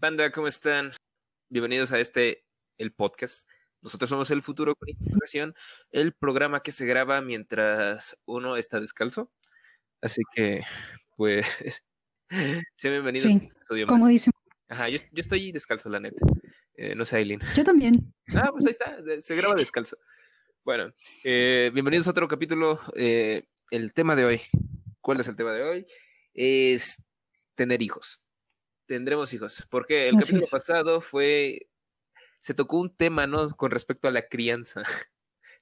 Banda, ¿cómo están? Bienvenidos a este, el podcast. Nosotros somos El Futuro con Información, el programa que se graba mientras uno está descalzo. Así que, pues, sean bienvenidos Sí, a un episodio como más. dice. Ajá, yo, yo estoy descalzo, la neta. Eh, no sé, Aileen. Yo también. Ah, pues ahí está, se graba descalzo. Bueno, eh, bienvenidos a otro capítulo. Eh, el tema de hoy, ¿cuál es el tema de hoy? Es tener hijos. Tendremos hijos. Porque el Así capítulo es. pasado fue, se tocó un tema, ¿no? Con respecto a la crianza.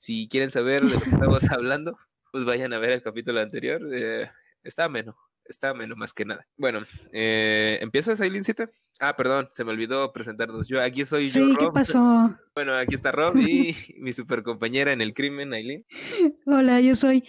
Si quieren saber de lo que estamos hablando, pues vayan a ver el capítulo anterior. Eh, está ameno, está ameno más que nada. Bueno, eh, ¿empiezas, Ailincita? Ah, perdón, se me olvidó presentarnos. Yo aquí soy yo, Sí, ¿qué Rob. pasó? Bueno, aquí está Rob y mi super compañera en el crimen, Aileen. Hola, yo soy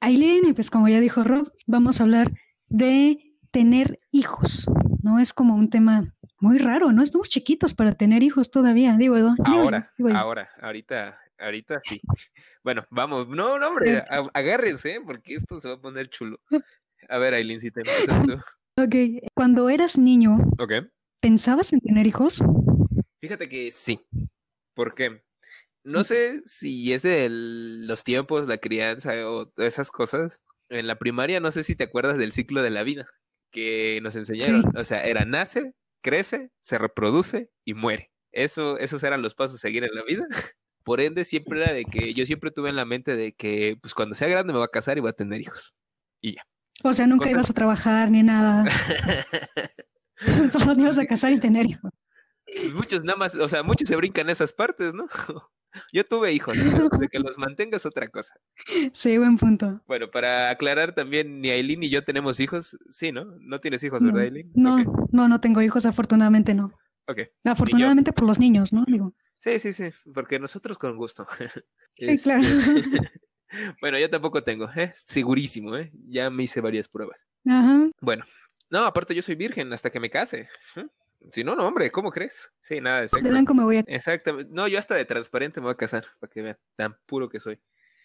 Aileen y pues como ya dijo Rob, vamos a hablar de tener hijos. No es como un tema muy raro, ¿no? Estamos chiquitos para tener hijos todavía, digo yo. Ahora, digo ahora, ahorita, ahorita sí. Bueno, vamos. No, no, hombre, agárrense, ¿eh? porque esto se va a poner chulo. A ver, Aileen, si te empiezas tú. Ok, cuando eras niño, Ok. ¿pensabas en tener hijos? Fíjate que sí. ¿Por qué? No sé si es de los tiempos, la crianza o esas cosas. En la primaria no sé si te acuerdas del ciclo de la vida que nos enseñaron. O sea, era nace, crece, se reproduce y muere. Eso, esos eran los pasos a seguir en la vida. Por ende, siempre era de que yo siempre tuve en la mente de que pues cuando sea grande me voy a casar y voy a tener hijos. Y ya. O sea, nunca Cosa- ibas a trabajar ni nada, solo te ibas a casar y tener hijos. Pues muchos nada más, o sea, muchos se brincan esas partes, ¿no? Yo tuve hijos, de que los mantenga es otra cosa. Sí, buen punto. Bueno, para aclarar también, ni Aileen ni yo tenemos hijos. Sí, ¿no? No tienes hijos, ¿verdad, Aileen? no, no, no tengo hijos, afortunadamente no. ok. Afortunadamente por los niños, ¿no? Digo, Sí, sí, sí, porque nosotros con gusto. sí, Este, claro. Bueno, yo tampoco tengo, ¿eh? Segurísimo, ¿eh? Ya me hice varias pruebas. Ajá. Bueno, no, aparte yo soy virgen hasta que me case. ¿eh? Si no, no, hombre, ¿cómo crees? Sí, nada de De blanco me voy a... Exactamente. No, yo hasta de transparente me voy a casar, para que vean, tan puro que soy.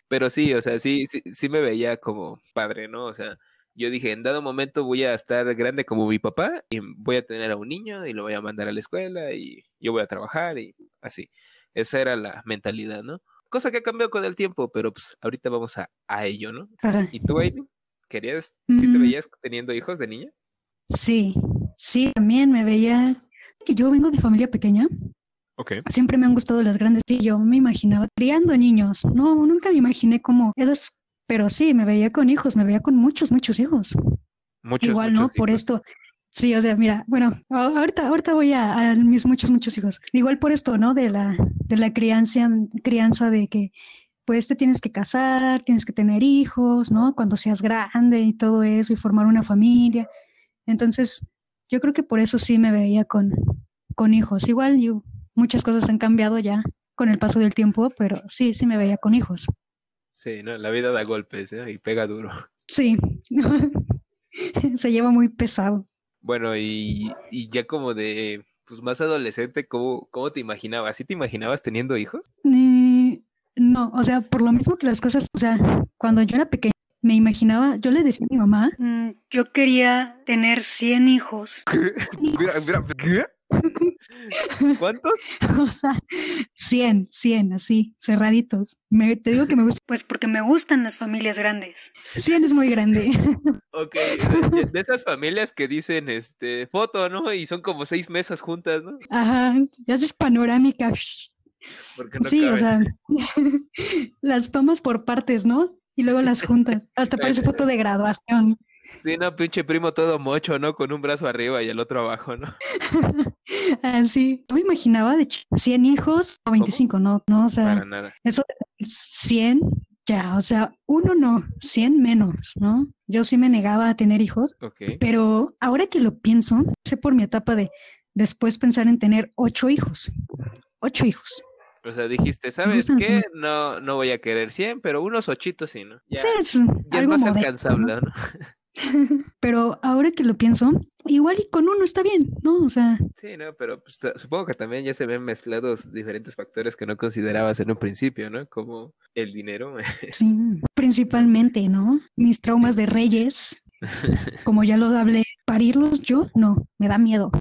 Pero sí, o sea, sí, sí, sí me veía como padre, ¿no? O sea, yo dije, en dado momento voy a estar grande como mi papá y voy a tener a un niño y lo voy a mandar a la escuela y yo voy a trabajar y así. Esa era la mentalidad, ¿no? Cosa que ha cambiado con el tiempo, pero pues ahorita vamos a, a ello, ¿no? Ajá. ¿Y tú, Aileen? ¿Querías, si te Mm. veías teniendo hijos de niña? Sí, sí, también me veía que yo vengo de familia pequeña, Ok. siempre me han gustado las grandes, sí, yo me imaginaba criando niños, no, nunca me imaginé como esas, pero sí, me veía con hijos, me veía con muchos, muchos hijos. Muchos, Igual, ¿no? Por esto, sí, o sea, mira, bueno, ahorita, ahorita voy a, a mis muchos, muchos hijos. Igual por esto, ¿no? De la, de la crianza, crianza de que, pues, te tienes que casar, tienes que tener hijos, ¿no? Cuando seas grande y todo eso, y formar una familia. Entonces, yo creo que por eso sí me veía con, con hijos. Igual, yo, muchas cosas han cambiado ya con el paso del tiempo, pero sí, sí me veía con hijos. Sí, ¿no? La vida da golpes, ¿eh? Y pega duro. Sí, se lleva muy pesado. Bueno, y, y ya como de, pues más adolescente, ¿cómo, cómo te imaginabas? ¿Sí te imaginabas teniendo hijos? Eh, no, o sea, por lo mismo que las cosas, o sea, cuando yo era pequeña, me imaginaba, yo le decía a mi mamá, Mm, Yo quería tener 100 hijos. Mira, mira, ¿qué? ¿Cuántos? o sea, 100, 100, así, cerraditos. Me, te digo que me gusta, Pues porque me gustan las familias grandes. 100 es muy grande. Ok, de, de esas familias que dicen, este, foto, ¿no? Y son como seis mesas juntas, ¿no? Ajá, ya haces panorámica. No Sí, o sea, las tomas por partes, ¿no? Y luego las juntas. Hasta parece foto de graduación. Sí, no, pinche primo todo mocho, ¿no? Con un brazo arriba y el otro abajo, ¿no? Así. Yo me imaginaba de ch- 100 hijos o 25, no, no, o sea, Para nada. Eso de 100, ya, o sea, uno no, 100 menos, ¿no? Yo sí me negaba a tener hijos, Ok. pero ahora que lo pienso, sé por mi etapa de después pensar en tener ocho hijos. Ocho hijos. O sea, dijiste, ¿sabes qué? No, no voy a querer 100, pero unos ochitos sí, ¿no? Ya, Sí, es ya algo más alcanzable, ¿no? Pero ahora que lo pienso, igual y con uno está bien, ¿no? O sea, Sí, no, pero pues, supongo que también ya se ven mezclados diferentes factores que no considerabas en un principio, ¿no? Como el dinero. sí, principalmente, ¿no? Mis traumas de reyes, como ya lo hablé, parirlos yo, no, me da miedo.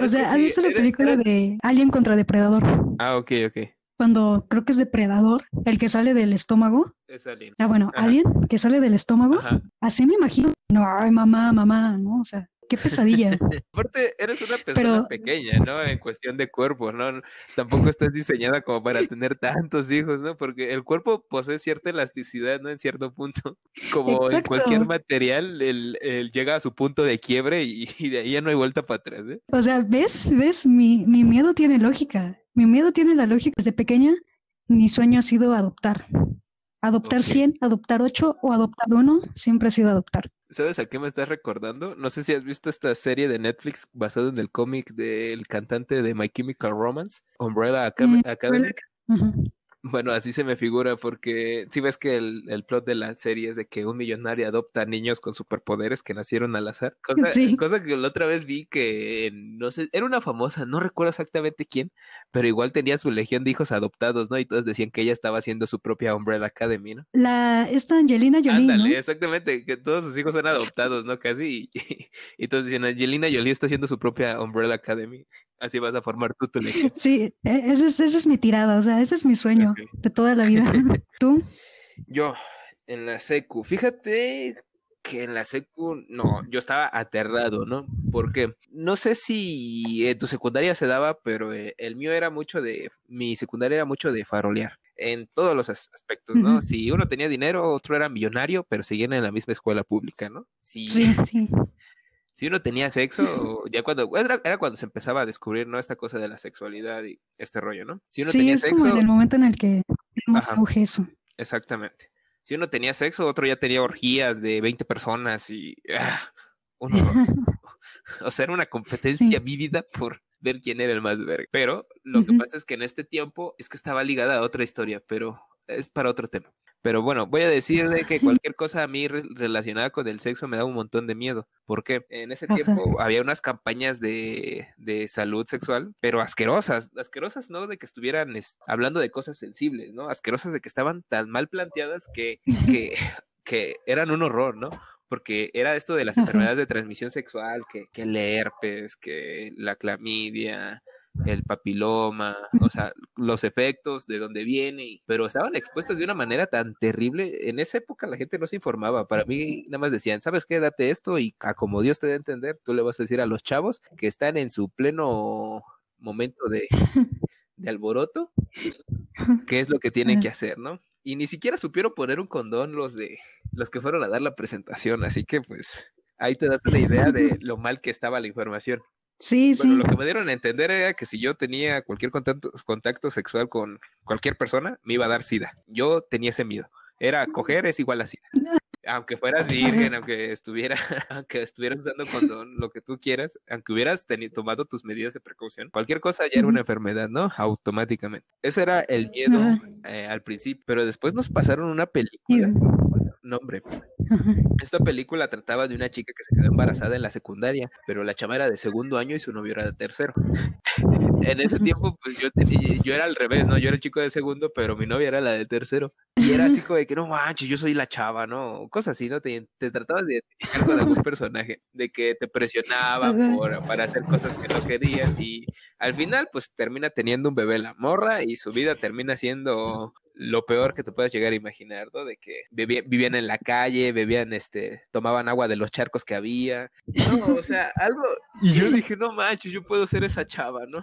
O sea, ¿has visto la película de Alien contra Depredador? Ah, ok, ok. Cuando creo que es Depredador, el que sale del estómago. Es Alien. Ah, bueno, Alien, que sale del estómago. Así me imagino. No, ay, mamá, mamá, ¿no? O sea, qué pesadilla. Aparte, eres una persona pequeña, ¿no? En cuestión de cuerpo, ¿no? Tampoco estás diseñada como para tener tantos hijos, ¿no? Porque el cuerpo posee cierta elasticidad, ¿no? En cierto punto. Como en cualquier material, el, llega a su punto de quiebre y, de ahí ya no hay vuelta para atrás, ¿eh? O sea, ¿ves? ¿Ves? Mi, mi miedo tiene lógica. Mi miedo tiene la lógica. Desde pequeña, mi sueño ha sido adoptar. Adoptar 100, adoptar 8 o adoptar 1, siempre ha sido adoptar. ¿Sabes a qué me estás recordando? No sé si has visto esta serie de Netflix basada en el cómic del cantante de My Chemical Romance, Umbrella Academy. Bueno, así se me figura porque si ves que el, plot de la serie es de que un millonario adopta niños con superpoderes que nacieron al azar. Cosa, que la otra vez vi que, no sé, era una famosa, no recuerdo exactamente quién, pero igual tenía su legión de hijos adoptados, ¿no? Y todos decían que ella estaba haciendo su propia Umbrella Academy, ¿no? La, esta Angelina Jolie, Ándale, exactamente, que todos sus hijos son adoptados, ¿no? Casi, y, y todos decían, Angelina Jolie está haciendo su propia Umbrella Academy. Así vas a formar tú tu legión. Sí, e, esa es, es mi tirada, o sea, ese es mi sueño de toda la vida. ¿Tú? Yo, en la secu, fíjate que en la secu, no, yo estaba aterrado, ¿no? Porque no sé si en tu secundaria se daba, pero eh, el mío era mucho de, mi secundaria era mucho de farolear en todos los aspectos, ¿no? Si uno tenía dinero, otro era millonario, pero seguían en la misma escuela pública, ¿no? Sí. sí si uno tenía sexo, ya cuando era, cuando se empezaba a descubrir, ¿no? Esta cosa de la sexualidad y este rollo, ¿no? Si uno sí, es como en el momento en el que más auge eso. Exactamente. Si uno tenía sexo, otro ya tenía orgías de 20 personas y ah, uno, o sea, era una competencia vívida por ver quién era el más verga. Pero lo que pasa es que en este tiempo es que estaba ligada a otra historia, pero es para otro tema. Pero bueno, voy a decir de que cualquier cosa a mí relacionada con el sexo me da un montón de miedo. porque En ese tiempo había unas campañas de, de, salud sexual, pero asquerosas. Asquerosas, ¿no? De que estuvieran hablando de cosas sensibles, ¿no? Asquerosas de que estaban tan mal planteadas que, que, que eran un horror, ¿no? porque era esto de las enfermedades de transmisión sexual, que, que el herpes, que la clamidia, el papiloma, o sea, los efectos, de dónde viene, pero estaban expuestos de una manera tan terrible. En esa época la gente no se informaba. Para mí, nada más decían, ¿sabes qué? Date esto y a como Dios te dé a entender, tú le vas a decir a los chavos que están en su pleno momento de, de alboroto, qué es lo que tienen que hacer, ¿no? Y ni siquiera supieron poner un condón los de los que fueron a dar la presentación, así que pues ahí te das una idea de lo mal que estaba la información. Sí, bueno, lo que me dieron a entender era que si yo tenía cualquier contacto, contacto sexual con cualquier persona, me iba a dar sida. Yo tenía ese miedo. Era coger es igual a sida. Aunque fueras virgen, aunque estuviera, aunque estuvieras usando condón, lo que tú quieras, aunque hubieras tomado tus medidas de precaución, cualquier cosa ya era una enfermedad, ¿no? Automáticamente. Ese era el miedo eh, al principio, pero después nos pasaron una película. Nombre. Esta película trataba de una chica que se quedó embarazada en la secundaria, pero la chama era de segundo año y su novio era de tercero. en ese tiempo, pues yo, yo era al revés, ¿no? Yo era el chico de segundo, pero mi novia era la de tercero. Y era así como de que no manches, yo soy la chava, ¿no? Cosas así, ¿no? Te, te tratabas de identificar con algún personaje, de que te presionaba por, para hacer cosas que no querías y al final, pues termina teniendo un bebé la morra y su vida termina siendo lo peor que te puedas llegar a imaginar, ¿no? De que vivían en la calle, bebían, este, tomaban agua de los charcos que había. No, o sea, algo. Y yo dije, no manches, yo puedo ser esa chava, ¿no?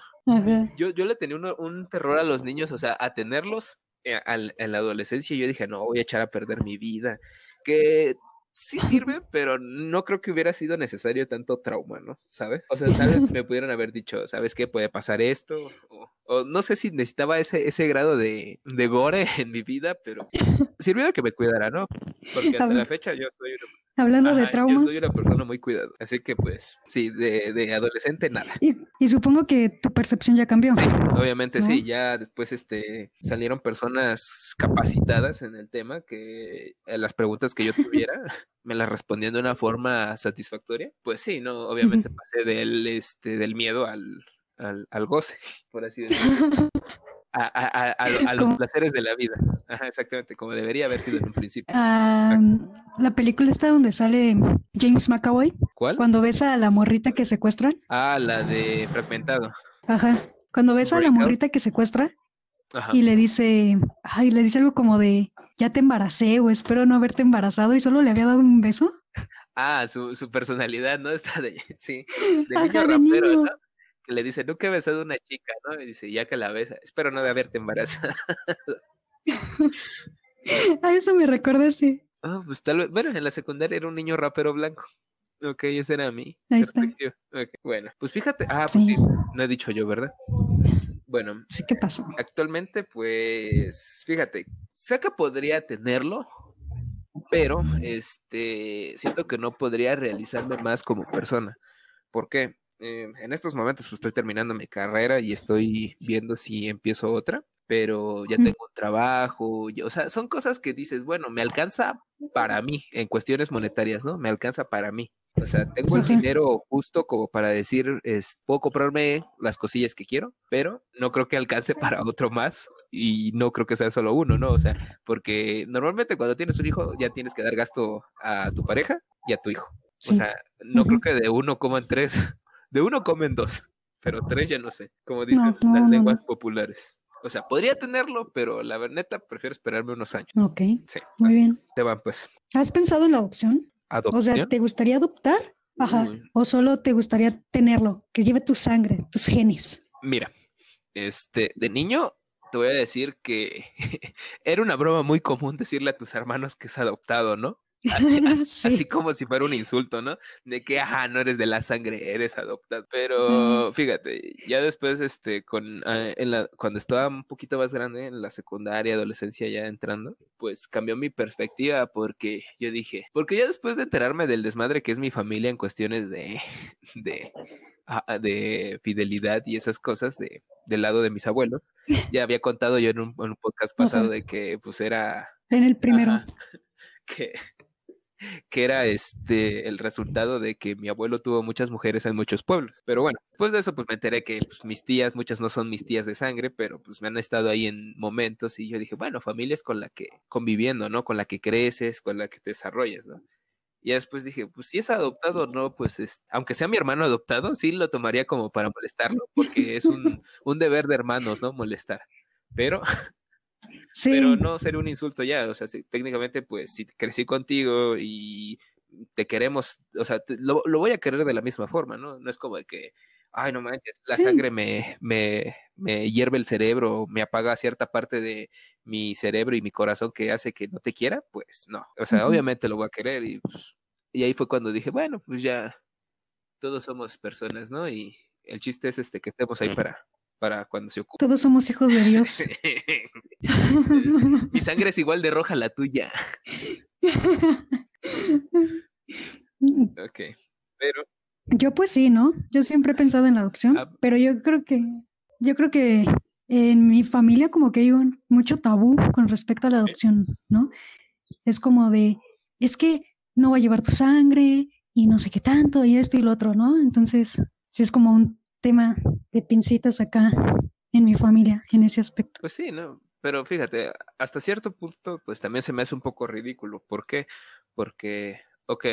Yo, yo le tenía un terror a los niños, o sea, a tenerlos eh, en la adolescencia. Yo dije, no, voy a echar a perder mi vida. Que sí sirve, pero no creo que hubiera sido necesario tanto trauma, ¿no? ¿Sabes? O sea, tal vez me pudieran haber dicho, ¿sabes qué? Puede pasar esto, o, no sé si necesitaba ese, ese grado de, de gore en mi vida, pero sirvió que me cuidara, ¿no? Porque hasta la fecha yo soy Hablando de traumas. Yo soy una persona muy cuidada. Así que, pues, sí, de, de adolescente nada. Y, y, supongo que tu percepción ya cambió. obviamente sí. Ya después este, salieron personas capacitadas en el tema que eh, las preguntas que yo tuviera me las respondían de una forma satisfactoria. Pues sí, no, obviamente pasé del, este, del miedo al, al, al goce, por así decirlo. a, a, a, a los placeres de la vida. Ajá, exactamente, como debería haber sido en un principio. Ah, la película está donde sale James McAvoy, ¿Cuál? cuando besa a la morrita que secuestran. Ah, la de Fragmentado. Ajá. Cuando besa a la morrita que secuestra Ajá. y le dice, ay, le dice algo como de, ya te embaracé o espero no haberte embarazado y solo le había dado un beso. Ah, su, su personalidad, ¿no? Está de, sí, de Ajá, niño de rapero, niño. ¿no? Que le dice, nunca he besado a una chica, ¿no? Y dice, ya que la besa, espero no de haberte embarazado. A eso me recuerda ese. Ah, pues tal vez, bueno, en la secundaria era un niño rapero blanco. Ok, ese era mi Ahí está. Bueno, pues fíjate, ah, pues Sí. sí, no he dicho yo, ¿verdad? Bueno, Sí, ¿qué pasó? actualmente, pues, fíjate, sé que podría tenerlo, pero, este, siento que no podría realizarme más como persona. ¿Por qué? Eh, en estos momentos pues, estoy terminando mi carrera y estoy viendo si empiezo otra, pero ya tengo un trabajo, y- o sea, son cosas que dices, bueno, me alcanza para mí en cuestiones monetarias, ¿no? Me alcanza para mí. O sea, tengo el dinero justo como para decir, es, puedo comprarme las cosillas que quiero, pero no creo que alcance para otro más y no creo que sea solo uno, ¿no? O sea, porque normalmente cuando tienes un hijo ya tienes que dar gasto a tu pareja y a tu hijo. Sí. O sea, no creo que de uno coman tres, de uno comen dos, pero tres ya no sé, como dicen No, no, las no, lenguas no. populares. O sea, podría tenerlo, pero la verdad prefiero esperarme unos años. Ok, Sí, muy bien. te van pues. ¿Has pensado en la adopción? O sea, ¿te gustaría adoptar? Ajá. Uy. ¿O solo te gustaría tenerlo? Que lleve tu sangre, tus genes. Mira, este, de niño te voy a decir que era una broma muy común decirle a tus hermanos que es adoptado, ¿no? Así, Sí. así como si fuera un insulto, ¿no? De que, ajá, no eres de la sangre, eres adoptado. Pero fíjate, ya después, este, con, ah, en la, cuando estaba un poquito más grande, en la secundaria, adolescencia ya entrando, pues cambió mi perspectiva porque yo dije, porque ya después de enterarme del desmadre que es mi familia en cuestiones de, de, ah, ah, de fidelidad y esas cosas de, del lado de mis abuelos, ya había contado yo en un, en un podcast pasado Ajá. de que pues era En el primero. Ajá. que, que era este el resultado de que mi abuelo tuvo muchas mujeres en muchos pueblos. Pero bueno, después de eso pues me enteré que pues, mis tías, muchas no son mis tías de sangre, pero pues me han estado ahí en momentos y yo dije, bueno, familia es con la que conviviendo, ¿no? Con la que creces, con la que te desarrollas, ¿no? Y después dije, pues si es adoptado o no, pues es- aunque sea mi hermano adoptado, sí lo tomaría como para molestarlo, porque es un, un deber de hermanos, ¿no? Molestar. Pero Sí. pero no sería un insulto ya, o sea, si- técnicamente pues si crecí contigo y te queremos, o sea, te- lo, lo voy a querer de la misma forma, ¿no? No es como de que, ay, no manches, la Sí. sangre me, me, me hierve el cerebro, me apaga cierta parte de mi cerebro y mi corazón que hace que no te quiera, pues no, o sea, obviamente lo voy a querer y, pues, y ahí fue cuando dije, bueno, pues ya todos somos personas, ¿no? Y el chiste es este que estemos ahí para, para cuando se ocupe. Todos somos hijos de Dios. Mi sangre es igual de roja a la tuya. Ok. Pero, Yo pues sí, ¿no? Yo siempre he pensado en la adopción, Ah. pero yo creo que, yo creo que en mi familia como que hay un mucho tabú con respecto a la adopción, ¿no? Es como de, es que no va a llevar tu sangre y no sé qué tanto y esto y lo otro, ¿no? Entonces, sí es como un tema de pincitas acá en mi familia en ese aspecto. pues sí, ¿no? Pero fíjate, hasta cierto punto, pues también se me hace un poco ridículo. ¿Por qué? Porque, ok,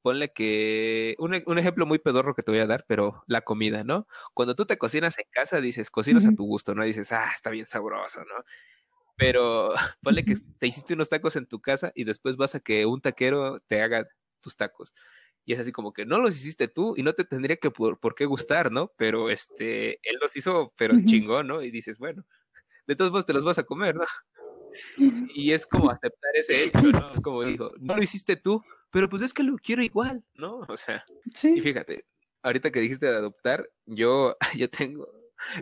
ponle que. Un, e- un ejemplo muy pedorro que te voy a dar, pero la comida, ¿no? Cuando tú te cocinas en casa, dices, cocinas a tu gusto, ¿no? Dices, ah, está bien sabroso, ¿no? Pero ponle que te hiciste unos tacos en tu casa y después vas a que un taquero te haga tus tacos. Y es así como que no los hiciste tú y no te tendría que por, por qué gustar, ¿no? Pero este, él los hizo, pero chingón, ¿no? Y dices, bueno, de todos modos te los vas a comer, ¿no? Y es como aceptar ese hecho, ¿no? Como dijo, no lo hiciste tú, pero pues es que lo quiero igual, ¿no? O sea, y Sí, fíjate, ahorita que dijiste de adoptar, yo, yo tengo,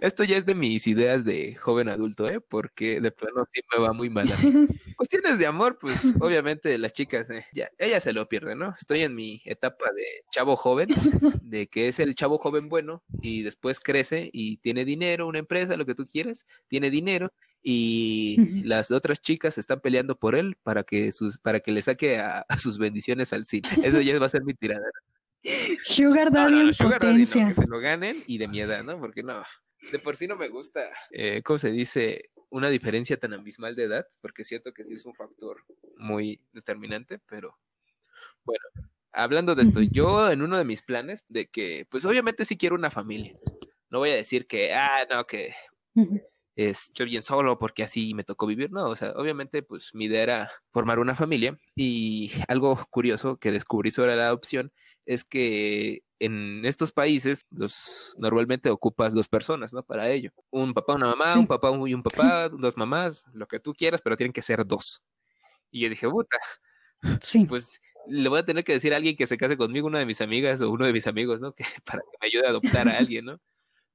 esto ya es de mis ideas de joven adulto, ¿eh? Porque de plano sí me va muy mal a mí. Cuestiones de amor, pues obviamente las chicas, eh, ya, ellas se lo pierden, ¿no? Estoy en mi etapa de chavo joven, de que es el chavo joven bueno y después crece y tiene dinero, una empresa, lo que tú quieras, tiene dinero y las otras chicas están peleando por él para que sus para que le saque a, a sus bendiciones al cine. Eso ya va a ser mi tirada. Sugar No, Daddy no, no, en Sugar Daddy no, que se lo ganen y de mi edad, ¿no? Porque no, de por sí no me gusta, eh, ¿cómo se dice? una diferencia tan abismal de edad, porque siento que sí es un factor muy determinante, pero bueno, hablando de esto, yo en uno de mis planes, de que, pues obviamente sí quiero una familia. No voy a decir que, ah, no, que estoy bien solo porque así me tocó vivir. No, o sea, obviamente, pues mi idea era formar una familia. Y algo curioso que descubrí sobre la adopción es que en estos países los normalmente ocupas dos personas, ¿no? Para ello. Un papá, una mamá, un papá y un papá, dos mamás, lo que tú quieras, pero tienen que ser dos. Y yo dije, puta, Sí. pues le voy a tener que decir a alguien que se case conmigo, una de mis amigas o uno de mis amigos, ¿no? Que para que me ayude a adoptar a alguien, ¿no?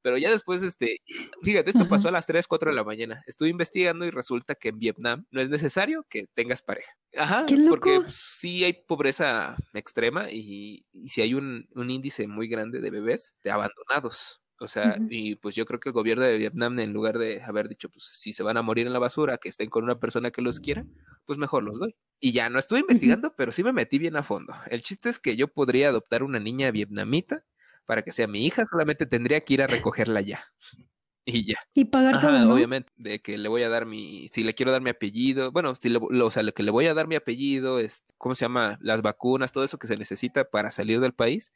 Pero ya después, este, fíjate, esto pasó a las 3, 4 de la mañana. Estuve investigando y resulta que en Vietnam no es necesario que tengas pareja. Ajá, ¡Qué loco! porque pues, sí hay pobreza extrema y, y sí hay un, un índice muy grande de bebés de abandonados. O sea, y pues yo creo que el gobierno de Vietnam, en lugar de haber dicho, pues si se van a morir en la basura, que estén con una persona que los quiera, pues mejor los doy. Y ya no estuve investigando, pero sí me metí bien a fondo. El chiste es que yo podría adoptar una niña vietnamita para que sea mi hija, solamente tendría que ir a recogerla ya. Y ya. Y pagar Ajá, todo, ¿no? obviamente, de que le voy a dar mi, si le quiero dar mi apellido, bueno, si le, lo- o sea, lo que le voy a dar mi apellido, es, ¿cómo se llama? Las vacunas, todo eso que se necesita para salir del país,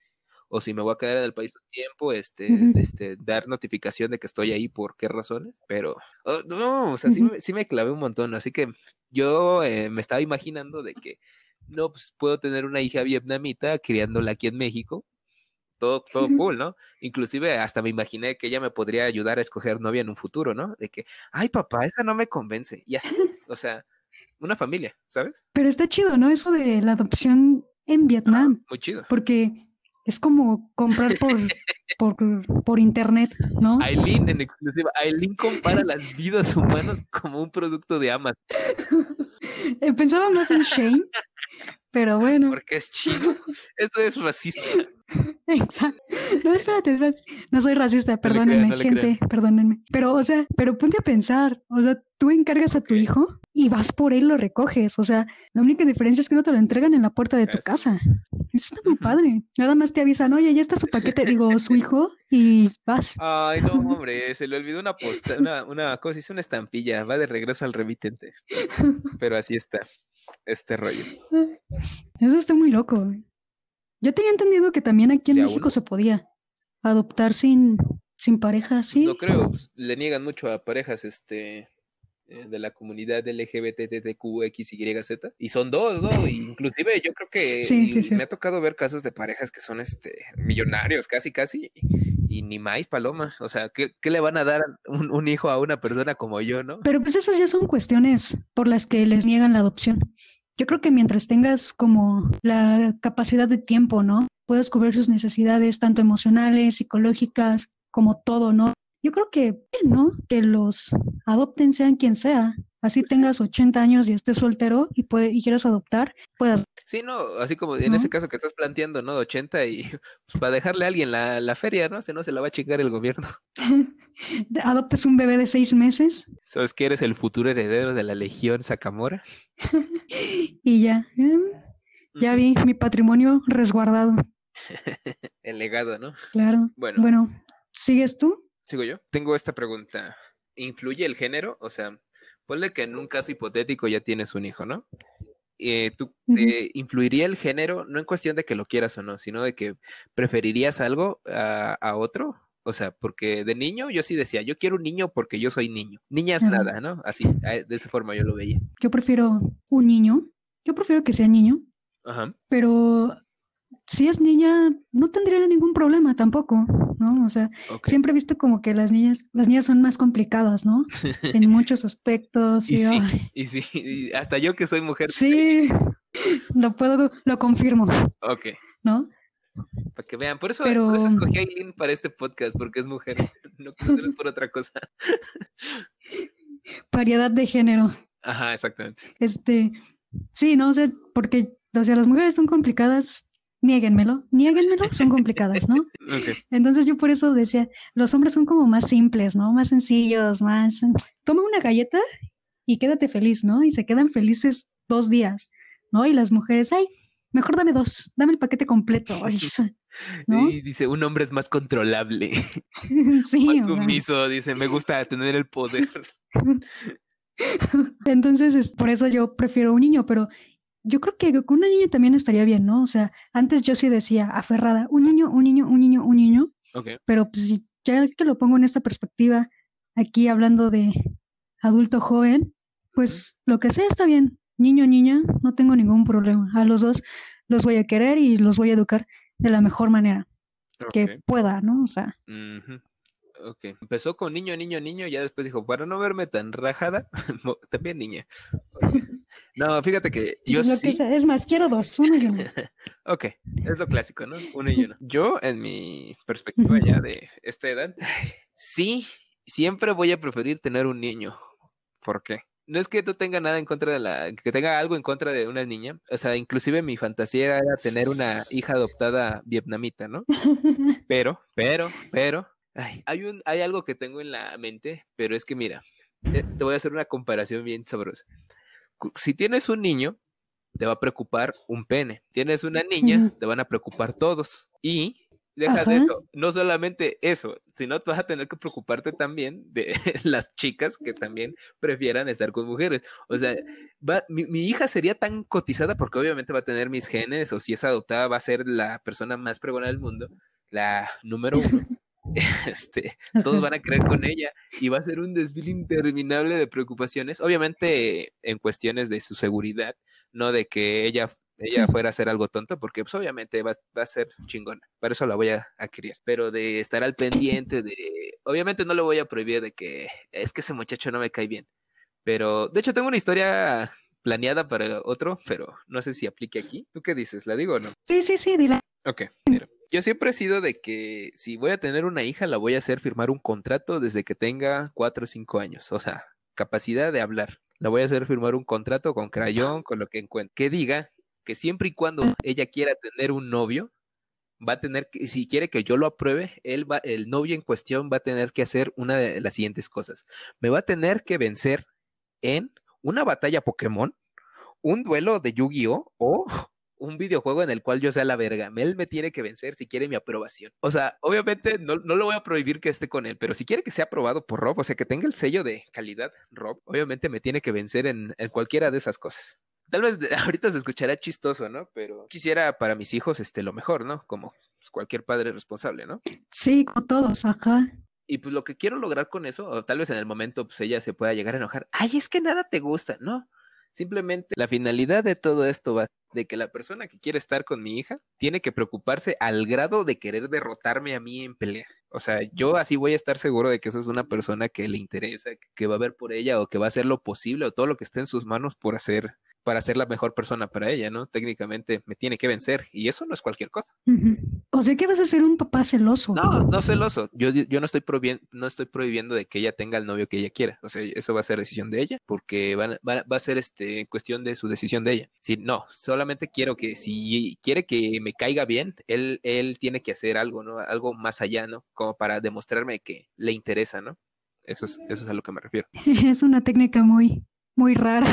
o si me voy a quedar en el país un tiempo, este, este, dar notificación de que estoy ahí, por qué razones, pero, oh, no, o sea, sí, Ujú. me- sí me clavé un montón, así que yo eh, me estaba imaginando de que, no, pues puedo tener una hija vietnamita criándola aquí en México, todo, todo cool, ¿no? Inclusive hasta me imaginé que ella me podría ayudar a escoger novia en un futuro, ¿no? De que, ay papá, esa no me convence. Y así, o sea, una familia, ¿sabes? Pero está chido, ¿no? Eso de la adopción en Vietnam, Muy chido. porque es como comprar por, por, por internet, ¿no? Aileen en exclusiva, Aileen compara las vidas humanas como un producto de Amazon, Eh, Pensaba más en Shane, pero bueno, porque es chino. Eso es racista. exacto. No, espérate, espérate. No soy racista, perdónenme, crean, no le gente, perdónenme. Pero, o sea, pero ponte a pensar, o sea, tú encargas a tu hijo y vas por él, lo recoges. O sea, la única diferencia es que no te lo entregan en la puerta de tu Eso. casa. Eso está muy padre. Nada más te avisan, oye, ya está su paquete, digo, su hijo, y vas. Ay, no, hombre, se le olvidó una posta, una, una cosa, hizo una estampilla, va de regreso al remitente. Pero así está, este rollo. Eso está muy loco. Yo tenía entendido que también aquí en ¿De a México uno? se podía adoptar sin, sin pareja, Pues ¿sí? no creo, pues, le niegan mucho a parejas este eh, de la comunidad LGBTTQXYZ y son dos, ¿no? Inclusive yo creo que Sí, sí, y sí. me ha tocado ver casos de parejas que son este millonarios, casi casi y ni más paloma, o sea, ¿qué, qué le van a dar un, un hijo a una persona como yo, no? Pero pues esas ya son cuestiones por las que les niegan la adopción. Yo creo que mientras tengas como la capacidad de tiempo, ¿no? Puedes cubrir sus necesidades, tanto emocionales, psicológicas, como todo, ¿no? Yo creo que, ¿no? Que los adopten sean quien sea. Así tengas 80 años y estés soltero y, puede, y quieras adoptar, puedas. Sí, no, así como en ¿No? ese caso que estás planteando, ¿no? De 80 y pues para dejarle a alguien la, la feria, ¿no? Si no se la va a chingar el gobierno. adoptes un bebé de seis meses ¿Sabes que eres el futuro heredero de la Legión Sacamora? y ya. ¿eh? Ya vi mi patrimonio resguardado, El legado, ¿no? claro. Bueno. Bueno, ¿sigues tú? Sigo yo. Tengo esta pregunta. ¿Influye el género? O sea, ponle que en un caso hipotético ya tienes un hijo, ¿no? Eh, ¿Tú Ujú. eh, influiría el género? No en cuestión de que lo quieras o no, sino de que preferirías algo a, a otro. O sea, porque de niño yo sí decía, yo quiero un niño porque yo soy niño. Niña es Ajá. nada, ¿no? Así, a- de esa forma yo lo veía. Yo prefiero un niño. Yo prefiero que sea niño, Ajá. pero si es niña, no tendría ningún problema tampoco, ¿no? O sea, siempre he visto como que las niñas, las niñas son más complicadas, ¿no? En muchos aspectos. Y Y, sí. ay, Y sí, y hasta yo que soy mujer. sí, lo puedo, lo confirmo, Ok, ¿no? para que vean. Por eso, Pero- por eso escogí a Aileen para este podcast, porque es mujer. No, no es por otra cosa. Variedad de género. Ajá, exactamente. Este, sí, no, o sea, porque, o sea, las mujeres son complicadas, niéguenmelo, niéguenmelo, son complicadas, ¿no? Entonces yo por eso decía, los hombres son como más simples, ¿no? Más sencillos, más... Toma una galleta y quédate feliz, ¿no? Y se quedan felices dos días, ¿no? Y las mujeres, ay, mejor dame dos, dame el paquete completo. Y dice, un hombre es más controlable, Sí, más sumiso, dice, me gusta tener el poder. Entonces, es, por eso yo prefiero un niño, pero yo creo que con una niña también estaría bien, ¿no? O sea, antes yo sí decía aferrada, un niño, un niño, un niño, un niño, Ok. pero pues si ya que lo pongo en esta perspectiva, aquí hablando de adulto joven, pues lo que sea está bien, niño, niña, no tengo ningún problema. A los dos los voy a querer y los voy a educar de la mejor manera que pueda, ¿no? O sea. Ok. Empezó con niño, niño, niño, ya después dijo, para no verme tan rajada, también niña. No, fíjate que yo es lo sí. que. Es más, quiero dos, uno y uno. Ok, es lo clásico, ¿no? Uno y uno. Yo, en mi perspectiva ya de esta edad, sí, siempre voy a preferir tener un niño. ¿Por qué? No es que no tenga nada en contra de la, que tenga algo en contra de una niña. O sea, inclusive mi fantasía era tener una hija adoptada vietnamita, ¿no? Pero, pero, pero, ay, hay un, hay algo que tengo en la mente, pero es que mira, eh, te voy a hacer una comparación bien sabrosa. Si tienes un niño, te va a preocupar un pene. Tienes una niña, te van a preocupar todos. Y deja de Ajá. eso, no solamente eso, sino tú vas a tener que preocuparte también de las chicas que también prefieran estar con mujeres. O sea, va, mi, mi hija sería tan cotizada porque obviamente va a tener mis genes, o si es adoptada, va a ser la persona más pregona del mundo, la número uno. Este, todos van a creer con ella y va a ser un desfile interminable de preocupaciones, obviamente en cuestiones de su seguridad, no de que ella, ella Sí. fuera a hacer algo tonto, porque pues obviamente va, va a ser chingona, para eso la voy a, a criar, pero de estar al pendiente de, obviamente no le voy a prohibir de que es que ese muchacho no me cae bien, pero de hecho tengo una historia planeada para otro, pero no sé si aplique aquí. ¿Tú qué dices? ¿La digo o no? Sí, sí, sí, dile. Ok, mira. Yo siempre he sido de que si voy a tener una hija, la voy a hacer firmar un contrato desde que tenga cuatro o cinco años. O sea, capacidad de hablar. La voy a hacer firmar un contrato con crayón, con lo que encuentre. Que diga que siempre y cuando ella quiera tener un novio, va a tener que, si quiere que yo lo apruebe, él va, el novio en cuestión va a tener que hacer una de las siguientes cosas. Me va a tener que vencer en una batalla Pokémon, un duelo de Yu-Gi-Oh! o un videojuego en el cual yo sea la verga. Él me tiene que vencer si quiere mi aprobación. O sea, obviamente no, no le voy a prohibir que esté con él, pero si quiere que sea aprobado por Rob, o sea, que tenga el sello de calidad Rob, obviamente me tiene que vencer en, en cualquiera de esas cosas. Tal vez ahorita se escuchará chistoso, ¿no? Pero quisiera para mis hijos este lo mejor, ¿no? Como pues, cualquier padre responsable, ¿no? Sí, como todos, ajá. Y pues lo que quiero lograr con eso, o tal vez en el momento pues ella se pueda llegar a enojar, ay, es que nada te gusta, no. Simplemente la finalidad de todo esto va de que la persona que quiere estar con mi hija tiene que preocuparse al grado de querer derrotarme a mí en pelea. O sea, yo así voy a estar seguro de que esa es una persona que le interesa, que va a ver por ella o que va a hacer lo posible o todo lo que esté en sus manos por hacer para ser la mejor persona para ella, ¿no? Técnicamente me tiene que vencer y eso no es cualquier cosa. O sea que vas a ser un papá celoso. No, no celoso. Yo, yo no estoy no estoy prohibiendo de que ella tenga el novio que ella quiera. O sea, eso va a ser decisión de ella, porque van- va, va a ser este cuestión de su decisión de ella. Si no, solamente quiero que si quiere que me caiga bien, él, él tiene que hacer algo, ¿no? Algo más allá, ¿no? Como para demostrarme que le interesa, ¿no? Eso es, eso es a lo que me refiero. Es una técnica muy, muy rara.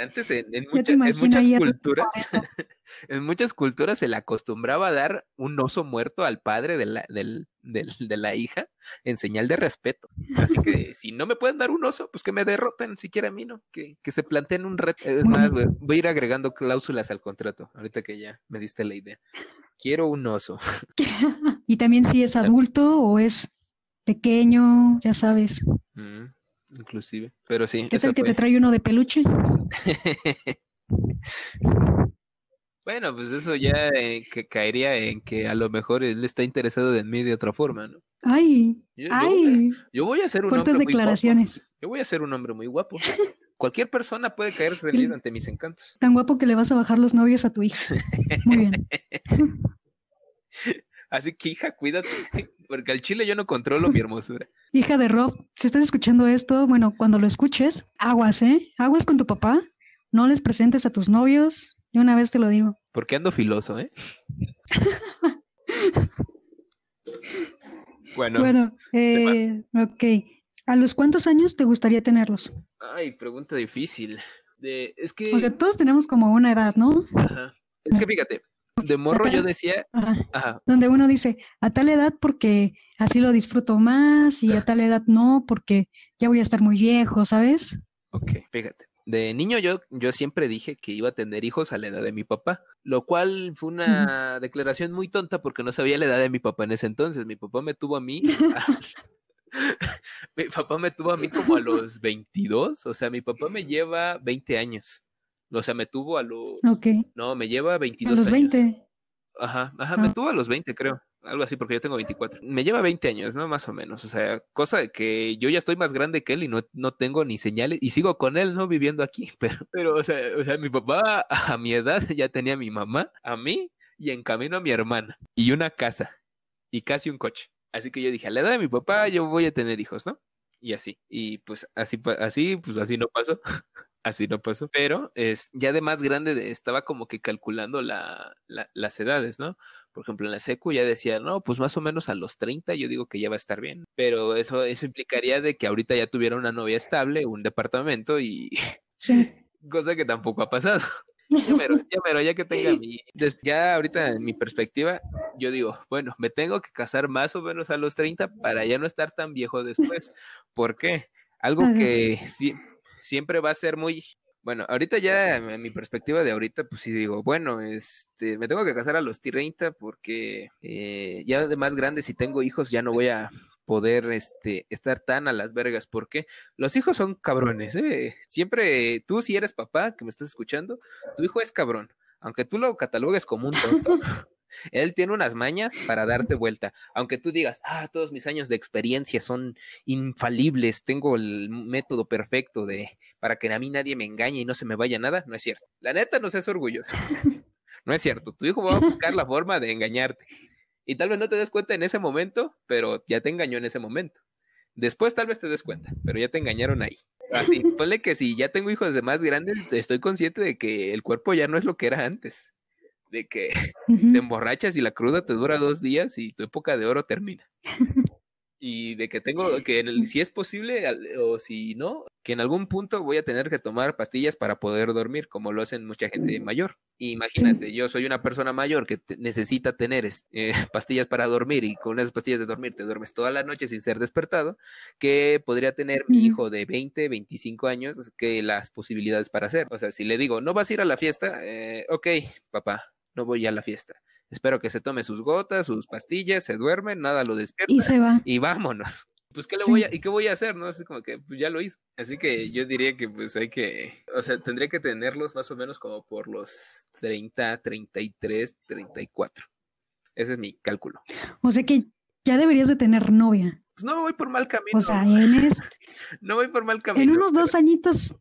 Antes en, mucha- muchas culturas, en muchas culturas se le acostumbraba a dar un oso muerto al padre de la, del- del- de la hija en señal de respeto. Así que si no me pueden dar un oso, pues que me derroten siquiera a mí, ¿no? Que, que se planteen un reto. Es más, voy a ir agregando cláusulas al contrato, ahorita que ya me diste la idea. Quiero un oso. Y también si es adulto o es pequeño, ya sabes. Mm, inclusive. Pero sí, ¿Qué tal que te trae uno de peluche? Bueno, pues eso ya eh, que caería en que a lo mejor él está interesado en mí de otra forma, ¿no? Ay, Yo, ay, yo voy a ser un hombre muy guapo. declaraciones. Yo voy a ser un hombre muy guapo. Cualquier persona puede caer rendido ante mis encantos. Tan guapo que le vas a bajar los novios a tu hija. Muy bien. Así que, hija, cuídate, porque al chile yo no controlo mi hermosura. Hija de Rob, si estás escuchando esto, bueno, cuando lo escuches, aguas, ¿eh? Aguas con tu papá. No les presentes a tus novios. De una vez te lo digo. Porque ando filoso, ¿eh? bueno, Bueno, eh, ok. ¿A los cuántos años te gustaría tenerlos? ay, pregunta difícil. De, es que, O sea, todos tenemos como una edad, ¿no? ajá. es que fíjate, de morro yo decía, Ajá. ajá, donde uno dice a tal edad porque así lo disfruto más y a tal edad no porque ya voy a estar muy viejo, ¿sabes? ok, fíjate. De niño yo, yo siempre dije que iba a tener hijos a la edad de mi papá, lo cual fue una declaración muy tonta porque no sabía la edad de mi papá en ese entonces. Mi papá me tuvo a mí, mi papá me tuvo a mí como a los 22, o sea, mi papá me lleva 20 años. O sea, me tuvo a los... Ok, No, me lleva a 22 los años. 20. Ajá, ajá, me Ah. tuvo a los 20, creo. Algo así, porque yo tengo 24. Me lleva 20 años, ¿no? Más o menos. O sea, cosa que yo ya estoy más grande que él y no, no tengo ni señales. Y sigo con él, ¿no? Viviendo aquí. Pero, pero o, sea, o sea, mi papá a mi edad ya tenía a mi mamá, a mí y en camino a mi hermana. Y una casa. Y casi un coche. Así que yo dije, a la edad de mi papá yo voy a tener hijos, ¿no? Y así. Y pues así, así, pues así no pasó. Así no pasó. Pero es, ya de más grande de- estaba como que calculando la, la- las edades, ¿no? Por ejemplo, en la secu ya decía, no, pues más o menos a los 30 yo digo que ya va a estar bien. Pero eso, eso implicaría de que ahorita ya tuviera una novia estable, un departamento y Sí. cosa que tampoco ha pasado. Ya mero, ya mero, ya que tenga mi... Ya ahorita en mi perspectiva, yo digo, bueno, me tengo que casar más o menos a los 30 para ya no estar tan viejo después. ¿Por qué? Algo Ajá. que sí, siempre va a ser muy... Bueno, ahorita ya en mi perspectiva de ahorita, pues sí digo, bueno, este, me tengo que casar a los 30 porque eh, ya de más grande, si tengo hijos, ya no voy a poder este, estar tan a las vergas. ¿Por qué? Los hijos son cabrones, ¿eh? Siempre, tú si eres papá, que me estás escuchando, tu hijo es cabrón. Aunque tú lo catalogues como un tonto, él tiene unas mañas para darte vuelta. Aunque tú digas, ah, todos mis años de experiencia son infalibles, tengo el método perfecto de para que a mí nadie me engañe y no se me vaya nada, no es cierto. La neta, no seas orgulloso. No es cierto. Tu hijo va a buscar la forma de engañarte. Y tal vez no te des cuenta en ese momento, pero ya te engañó en ese momento. Después tal vez te des cuenta, pero ya te engañaron ahí. Así, ponle que si ya tengo hijos de más grandes, estoy consciente de que el cuerpo ya no es lo que era antes. De que te emborrachas y la cruda te dura dos días y tu época de oro termina. Y de que tengo, que en el- si es posible o si no, que en algún punto voy a tener que tomar pastillas para poder dormir, como lo hacen mucha gente mayor. Imagínate, yo soy una persona mayor que te- necesita tener es- eh, pastillas para dormir y con esas pastillas de dormir te duermes toda la noche sin ser despertado, que podría tener mi hijo de 20, 25 años, que las posibilidades para hacer. O sea, si le digo, no vas a ir a la fiesta, eh, ok, papá, no voy a la fiesta. Espero que se tome sus gotas, sus pastillas, se duerme, nada lo despierta Y se va. y vámonos. Pues qué le Sí. voy a y qué voy a hacer, no es como que pues ya lo hizo. Así que yo diría que pues hay que, o sea, tendría que tenerlos más o menos como por los 30, 33, 34. Ese es mi cálculo. O sea que ya deberías de tener novia. Pues no voy por mal camino. O sea, en, este- no voy por mal camino. en unos dos añitos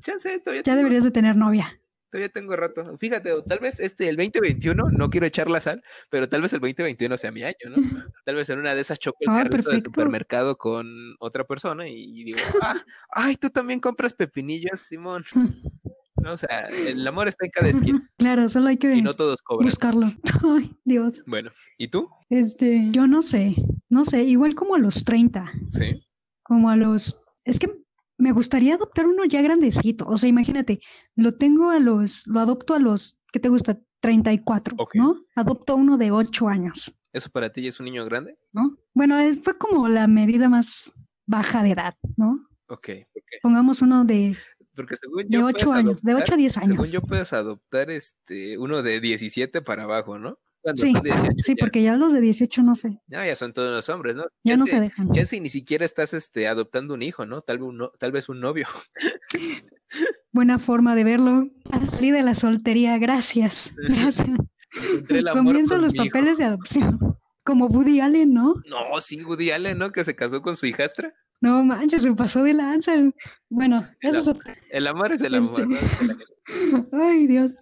chance, todavía ya tengo- deberías de tener novia. Todavía tengo rato. Fíjate, tal vez este, el 2021, no quiero echar la sal, pero tal vez el 2021 sea mi año, ¿no? Tal vez en una de esas choco el Ah, carrito del supermercado con otra persona y digo, ah, ay, tú también compras pepinillos, Simón. No, o sea, el amor está en cada esquina Claro, solo hay que y no todos cobran. buscarlo. Ay, Dios. Bueno, ¿y tú? Este, yo no sé, no sé, igual como a los 30, Sí. como a los... Es que me gustaría adoptar uno ya grandecito. O sea, imagínate, lo tengo a los, lo adopto a los, ¿qué te gusta? 34, Ok. ¿no? Adopto uno de 8 años, ¿Eso para ti ya es un niño grande? ¿no? Bueno, fue como la medida más baja de edad, ¿no? Ok, ¿por qué? Pongamos uno de, Porque según de yo 8 puedes años, de 8 a 10 Según años. yo puedes adoptar este uno de 17 para abajo, ¿no? Cuando Sí, son 18 sí, ya- porque ya los de 18 no sé, No, ya son todos los hombres, ¿no? ya no se dejan. Ya si ni siquiera estás este, adoptando un hijo, ¿no? Tal vez un, no- tal vez un novio. Buena forma de verlo. Salí de la soltería, gracias. Gracias. Comienzan los hijo. papeles de adopción. Como Woody Allen, ¿no? No, sí, Woody Allen, ¿no? Que se casó con su hijastra. No manches, se pasó de lanza. Bueno, eso es otra. El amor es el amor, Este- ¿no? Es el amor. Ay, Dios.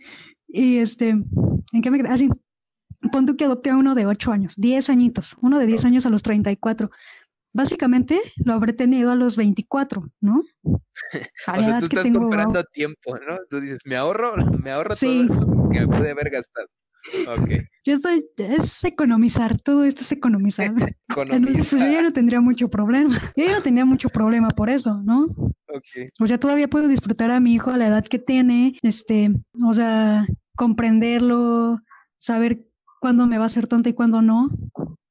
Y este, ¿en qué me quedé? Así, pon tú que adopté a uno de 8 años, 10 añitos, uno de 10 años a los 34. Básicamente lo habré tenido a los 24, ¿no? A O la sea, edad tú que estás tengo comprando tiempo, ¿no? Tú dices, me ahorro, me ahorro Sí. todo eso que pude haber gastado. Ok, Yo estoy, es economizar, todo esto es economizar. Entonces, pues yo ya no tendría mucho problema. Yo ya no tendría mucho problema por eso, ¿no? Ok, O sea, todavía puedo disfrutar a mi hijo a la edad que tiene, este, o sea, comprenderlo, saber cuándo me va a ser tonta y cuándo no.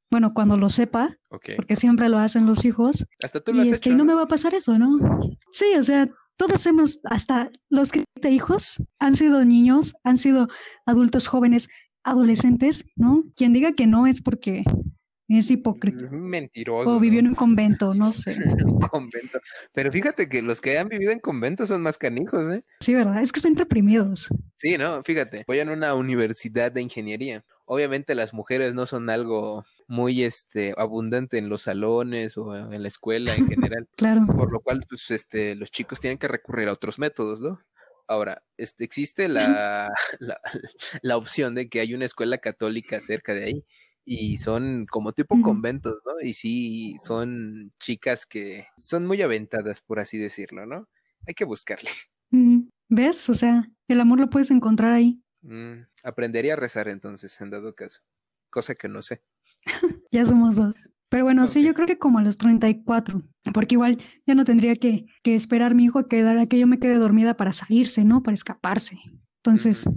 Bueno, cuando lo sepa, porque siempre lo hacen los hijos. Hasta tú lo Y, has este, hecho. y no ¿no? me va a pasar eso, ¿no? Sí, o sea, todos hemos, hasta los que te hijos, han sido niños, han sido adultos jóvenes, adolescentes, ¿no? Quien diga que no es porque es hipócrita. Es mentiroso. O vivió ¿no? en un convento, no sé. un convento. Pero fíjate que los que han vivido en conventos son más canijos, ¿eh? Sí, ¿verdad? Es que están reprimidos. Sí, no, fíjate, voy a una universidad de ingeniería. Obviamente las mujeres no son algo muy este abundante en los salones o en la escuela en general, Claro. por lo cual pues este los chicos tienen que recurrir a otros métodos, ¿no? Ahora, este existe la, la, la opción de que hay una escuela católica cerca de ahí y son como tipo conventos, ¿no? Y sí son chicas que son muy aventadas, por así decirlo, ¿no? Hay que buscarle. ¿Ves? O sea, el amor lo puedes encontrar ahí. Mm, aprendería a rezar entonces, en dado caso. Cosa que no sé. Ya somos dos. Pero bueno, sí, yo creo que como a los 34, porque igual ya no tendría que, que esperar mi hijo a que, a que yo me quede dormida para salirse, ¿no? Para escaparse. Entonces.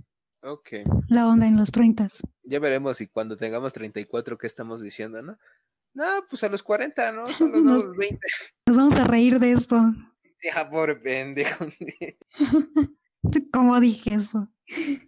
Ok. la onda en los 30. Ya veremos si cuando tengamos 34, ¿qué estamos diciendo, no? No, pues a los 40, ¿no? Son los No. nuevos 20. Nos vamos a reír de esto. Ya, pobre pendejo. ¿Cómo dije eso?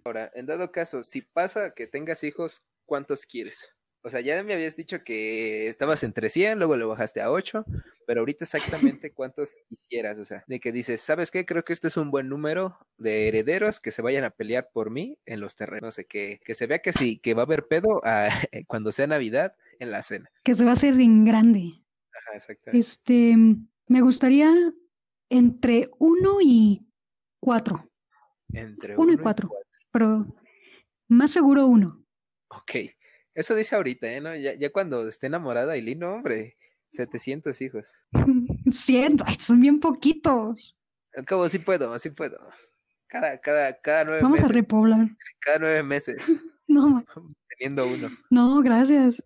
Ahora, en dado caso, si pasa que tengas hijos, ¿cuántos quieres? O sea, ya me habías dicho que estabas entre 100, luego lo bajaste a 8, pero ahorita exactamente cuántos quisieras, o sea, de que dices, ¿sabes qué? Creo que este es un buen número de herederos que se vayan a pelear por mí en los terrenos, no sé, que, que se vea que sí, que va a haber pedo ah, cuando sea Navidad en la cena. Que se va a hacer en grande. Ajá, exactamente. Este, me gustaría entre uno y cuatro, Entre uno y uno cuatro. pero más seguro uno. Ok, eso dice ahorita, ¿eh? ¿No? Ya, ya cuando esté enamorada Aileen, no, hombre, 700 hijos. Ciento, ay, son bien poquitos. Al cabo, sí puedo, sí puedo. Cada, cada, cada nueve Vamos a repoblar. cada nueve meses, No, teniendo uno. no, gracias.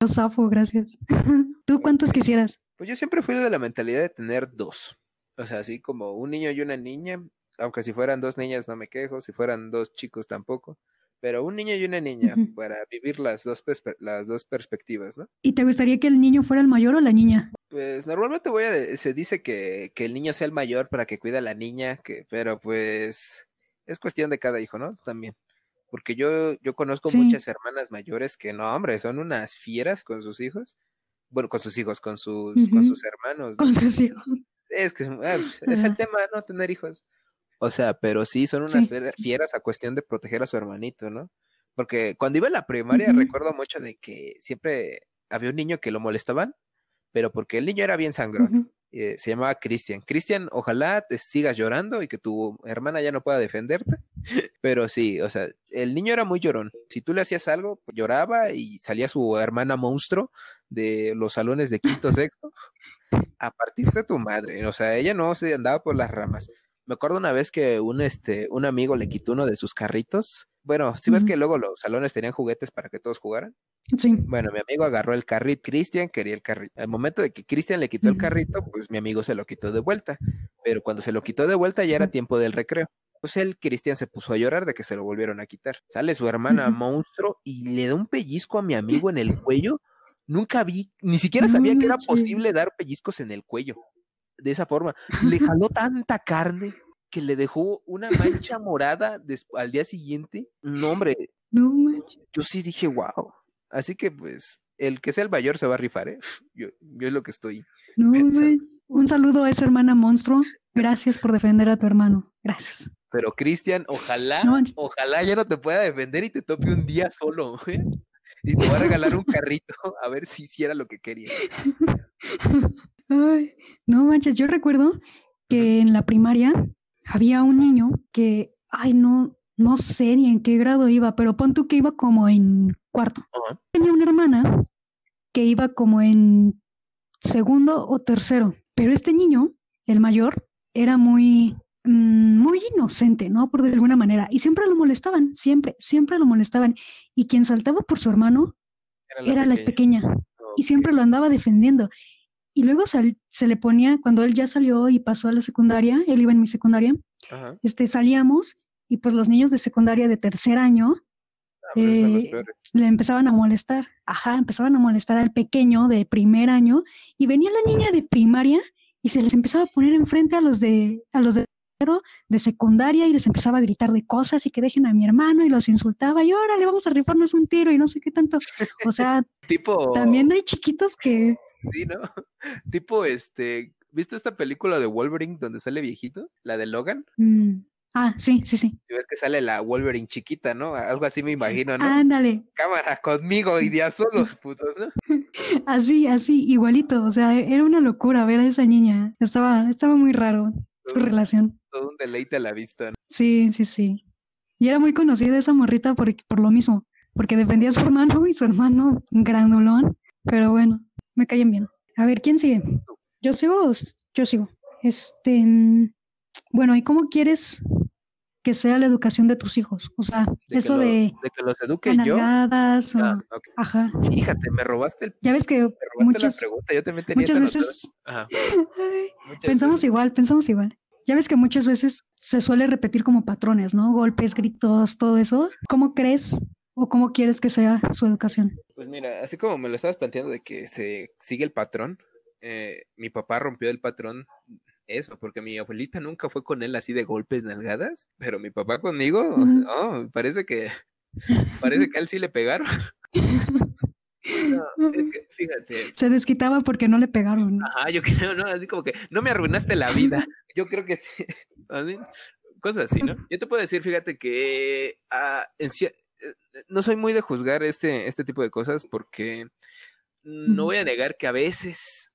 Lo zafo, gracias. ¿Tú cuántos quisieras? Pues yo siempre fui de la mentalidad de tener dos. O sea, así como un niño y una niña, aunque si fueran dos niñas no me quejo, si fueran dos chicos tampoco. Pero un niño y una niña para vivir las dos, las dos perspectivas, ¿no? ¿Y te gustaría que el niño fuera el mayor o la niña? Pues normalmente voy a se dice que, que el niño sea el mayor para que cuide a la niña, que, pero pues es cuestión de cada hijo, ¿no? También. Porque yo, yo conozco Sí. muchas hermanas mayores que no, hombre, son unas fieras con sus hijos. Bueno, con sus hijos, con sus, con sus hermanos. ¿no? Con sus hijos. Es que ah, pues, es el tema, ¿no? Tener hijos. O sea, pero sí, son unas Sí, fieras a cuestión de proteger a su hermanito, ¿no? Porque cuando iba a la primaria recuerdo mucho de que siempre había un niño que lo molestaban, pero porque el niño era bien sangrón. Eh, se llamaba Cristian. Cristian, ojalá te sigas llorando y que tu hermana ya no pueda defenderte. Pero sí, o sea, el niño era muy llorón. Si tú le hacías algo, lloraba y salía su hermana monstruo de los salones de quinto sexto a partir de tu madre. O sea, ella no se andaba por las ramas. Me acuerdo una vez que un este un amigo le quitó uno de sus carritos. Bueno, si ves que luego los salones tenían juguetes para que todos jugaran. Sí. Bueno, mi amigo agarró el carrito, Cristian quería el carrito. Al momento de que Cristian le quitó el carrito, pues mi amigo se lo quitó de vuelta. Pero cuando se lo quitó de vuelta ya era tiempo del recreo. Pues el Cristian se puso a llorar de que se lo volvieron a quitar. Sale su hermana monstruo y le da un pellizco a mi amigo en el cuello. Nunca vi, ni siquiera sabía que era posible dar pellizcos en el cuello. De esa forma. Le jaló tanta carne que le dejó una mancha morada al día siguiente. No, hombre, No manches. yo sí dije, wow. Así que pues, el que sea el mayor se va a rifar, ¿eh? Yo, yo es lo que estoy. No Pensando. manches. Un saludo a esa hermana monstruo. Gracias por defender a tu hermano. Gracias. Pero Cristian, ojalá, No ojalá ya no te pueda defender y te tope un día solo, ¿eh? Y te va a regalar un carrito a ver si hiciera lo que quería. Ay, no manches, yo recuerdo que en la primaria había un niño que, ay, no, no sé ni en qué grado iba, pero pon tú que iba como en cuarto. Tenía una hermana que iba como en segundo o tercero, pero este niño, el mayor, era muy, mm, muy inocente, ¿no? Por de alguna manera, y siempre lo molestaban, siempre, siempre lo molestaban, y quien saltaba por su hermano era la pequeña y siempre lo andaba defendiendo. Y luego sal- se le ponía, cuando él ya salió y pasó a la secundaria, él iba en mi secundaria, Ajá. este, salíamos y pues los niños de secundaria de tercer año son los eh, le empezaban a molestar, ajá, empezaban a molestar al pequeño de primer año y venía la niña de primaria y se les empezaba a poner enfrente a los de a los de de secundaria y les empezaba a gritar de cosas y que dejen a mi hermano y los insultaba y órale, vamos a rifarnos un tiro y no sé qué tanto. O sea, Tipo, también hay chiquitos que sí, ¿no? Tipo, este, ¿viste esta película de Wolverine donde sale viejito? La de Logan. mm, ah, sí, sí, sí. Y ves que sale la Wolverine chiquita, ¿no? Algo así me imagino, ¿no? Ándale, Cámara conmigo y ya solos, putos, ¿no? así, así, igualito. O sea, era una locura ver a esa niña. Estaba, estaba muy raro su relación. Todo un deleite a la vista, ¿no? Sí, sí, sí. Y era muy conocida esa morrita por, por lo mismo, porque defendía a su hermano y su hermano grandulón. Pero bueno, me caen bien. A ver, ¿quién sigue? Yo sigo, o yo sigo. Este, bueno, ¿y cómo quieres que sea la educación de tus hijos? O sea, De eso lo- de de que los eduque yo. o, Ah, ajá. Fíjate, me robaste, el, Ya ves que me robaste la pregunta. Yo también tenía muchas veces Ajá. Muchas pensamos veces. igual, pensamos igual. Ya ves que muchas veces se suele repetir como patrones, ¿no? Golpes, gritos, todo eso. ¿Cómo crees o cómo quieres que sea su educación? Pues mira, así como me lo estabas planteando de que se sigue el patrón, eh, mi papá rompió el patrón eso, porque mi abuelita nunca fue con él así de golpes, nalgadas, pero mi papá conmigo, Ujú. oh, parece que, parece que a él sí le pegaron. No, es que, fíjate, Se desquitaba porque no le pegaron. ¿no? ajá, yo creo, ¿no? Así como que no me arruinaste la vida. Yo creo que, así, cosas así, ¿no? Yo te puedo decir, fíjate que ah, en no soy muy de juzgar este, este tipo de cosas porque no voy a negar que a veces,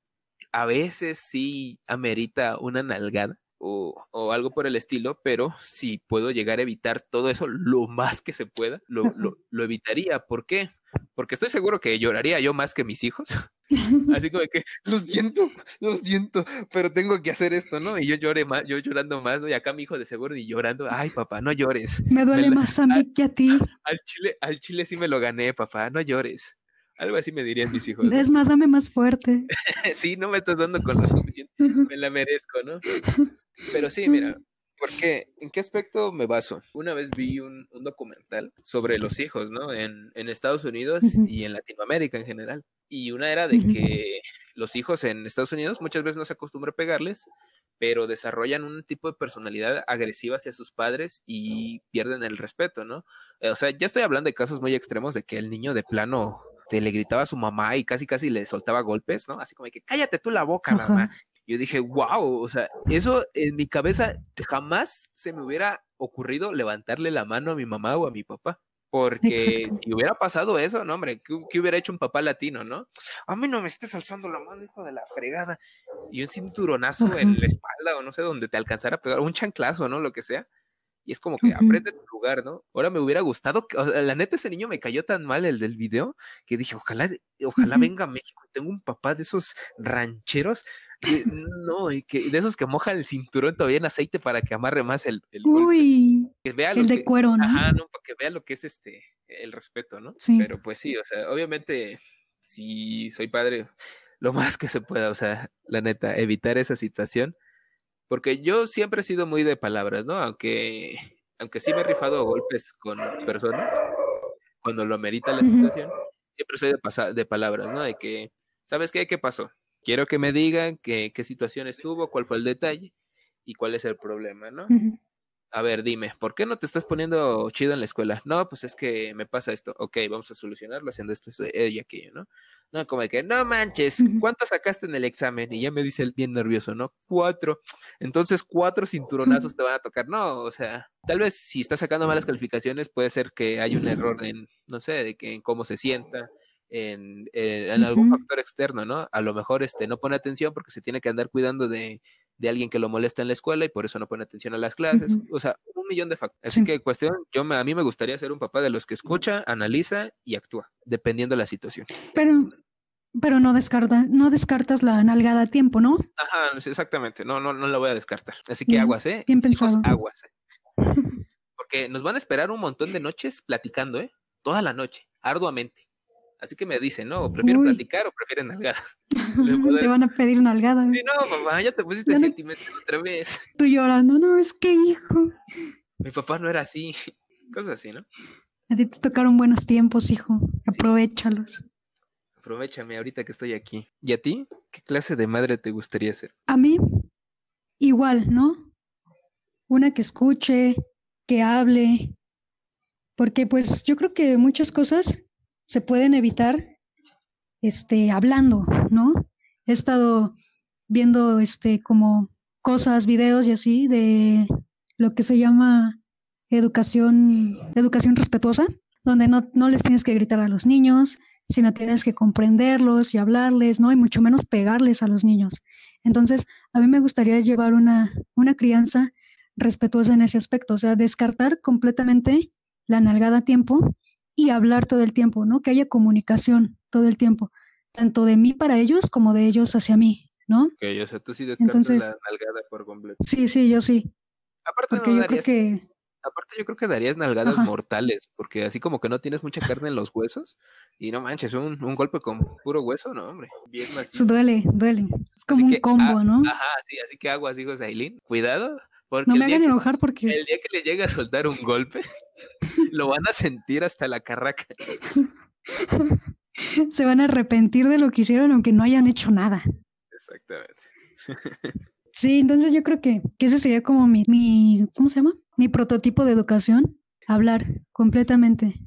a veces sí amerita una nalgada o, o algo por el estilo, pero si puedo llegar a evitar todo eso lo más que se pueda, lo, lo, lo evitaría. ¿Por qué? Porque estoy seguro que lloraría yo más que mis hijos. Así como que, lo siento, lo siento, pero tengo que hacer esto, ¿no? Y yo lloré más, yo llorando más, ¿no? Y acá mi hijo de seguro y llorando, ay papá, no llores. Me duele la- más a mí que a ti. Al chile, al chile sí me lo gané, papá, no llores. Algo así me dirían mis hijos. Es más, dame más fuerte. sí, no me estás dando con lo suficiente, me la merezco, ¿no? Pero sí, mira, ¿por qué? ¿En qué aspecto me baso? Una vez vi un, un documental sobre los hijos, ¿no? En, en Estados Unidos y en Latinoamérica en general. Y una era de que los hijos en Estados Unidos muchas veces no se acostumbra a pegarles, pero desarrollan un tipo de personalidad agresiva hacia sus padres y pierden el respeto, ¿no? Eh, O sea, ya estoy hablando de casos muy extremos de que el niño de plano te le gritaba a su mamá y casi casi le soltaba golpes, ¿no? Así como de que cállate tú la boca, Ajá. mamá. Yo dije, wow, o sea, eso en mi cabeza jamás se me hubiera ocurrido levantarle la mano a mi mamá o a mi papá. Porque Exacto. si hubiera pasado eso, no, hombre, ¿qué, qué hubiera hecho un papá latino, no? A mí no me estés alzando la mano, hijo de la fregada. Y un cinturonazo Ajá. en la espalda o no sé, donde te alcanzara a pegar, un chanclazo, ¿no? Lo que sea. Y es como que aprende tu lugar, ¿no? Ahora me hubiera gustado, que- o sea, la neta ese niño me cayó tan mal el del video que dije, ojalá, ojalá venga a México, tengo un papá de esos rancheros, de- no, y que, de esos que moja el cinturón todavía en aceite para que amarre más el, el golpe, Uy, que vea lo el de que, cuero, ¿no? ajá, no, para que vea lo que es este, el respeto, ¿no? Sí. Pero pues sí, o sea, obviamente, si soy padre, lo más que se pueda, o sea, la neta, evitar esa situación, porque yo siempre he sido muy de palabras, ¿no? Aunque, aunque sí me he rifado golpes con personas, cuando lo amerita la situación, siempre soy de, pasa- de palabras, ¿no? De que, ¿sabes qué? ¿Qué pasó? Quiero que me digan que- qué situación estuvo, cuál fue el detalle y cuál es el problema, ¿no? A ver, dime, ¿por qué no te estás poniendo chido en la escuela? No, pues es que me pasa esto. Ok, vamos a solucionarlo haciendo esto, esto y aquello, ¿no? No, como de que, no manches. ¿cuánto sacaste en el examen? Y ya me dice él bien nervioso, ¿no? Cuatro. Entonces, cuatro cinturonazos te van a tocar. No, o sea, tal vez si está sacando malas calificaciones, puede ser que hay un error en, no sé, de que en cómo se sienta, en, en- en algún factor externo, ¿no? A lo mejor este no pone atención porque se tiene que andar cuidando de, de alguien que lo molesta en la escuela y por eso no pone atención a las clases. O sea, un millón de factores. Así Sí. que cuestión, yo me- a mí me gustaría ser un papá de los que escucha, analiza y actúa, dependiendo de la situación. Pero, pero no descarta, no descartas la nalgada a tiempo, ¿no? Ajá, exactamente, no, no, no la voy a descartar. Así que Bien, aguas, ¿eh? bien pensado. aguas. ¿eh? Porque nos van a esperar un montón de noches platicando, ¿eh? Toda la noche, arduamente. Así que me dicen, ¿no? ¿Prefieren Uy. platicar o prefieren nalgada? Te van a pedir nalgada. Sí, no, mamá, ya te pusiste Ya no- sentimental otra vez. Tú llorando, no, es que hijo. Mi papá no era así. Cosas así, ¿no? A ti te tocaron buenos tiempos, hijo. Aprovechalos. Aprovechame ahorita que estoy aquí. ¿Y a ti? ¿Qué clase de madre te gustaría ser? A mí, igual, ¿no? Una que escuche, que hable, porque pues yo creo que muchas cosas se pueden evitar este hablando, ¿no? He estado viendo este como cosas, videos y así de lo que se llama educación, educación respetuosa, donde no, no les tienes que gritar a los niños, sino tienes que comprenderlos y hablarles, ¿no? Y mucho menos pegarles a los niños. Entonces, a mí me gustaría llevar una, una crianza respetuosa en ese aspecto, o sea, descartar completamente la nalgada a tiempo y hablar todo el tiempo, ¿no? Que haya comunicación todo el tiempo, tanto de mí para ellos como de ellos hacia mí, ¿no? Ok, o sea, tú sí descartas la nalgada por completo. Sí, sí, yo sí. Aparte no darías, que... aparte yo creo que darías nalgadas mortales, porque así como que no tienes mucha carne en los huesos, y no manches, un, un golpe con puro hueso, no, hombre, bien Eso duele, duele. Es como un combo, ah, ¿no? Ajá, sí, así que aguas, hijos de Aileen, cuidado, no me hagan enojar porque... El día que le llegue a soltar un golpe, lo van a sentir hasta la carraca. Se van a arrepentir de lo que hicieron aunque no hayan hecho nada. Exactamente. Sí, entonces yo creo que, que ese sería como mi, mi, ¿cómo se llama? Mi prototipo de educación, hablar completamente.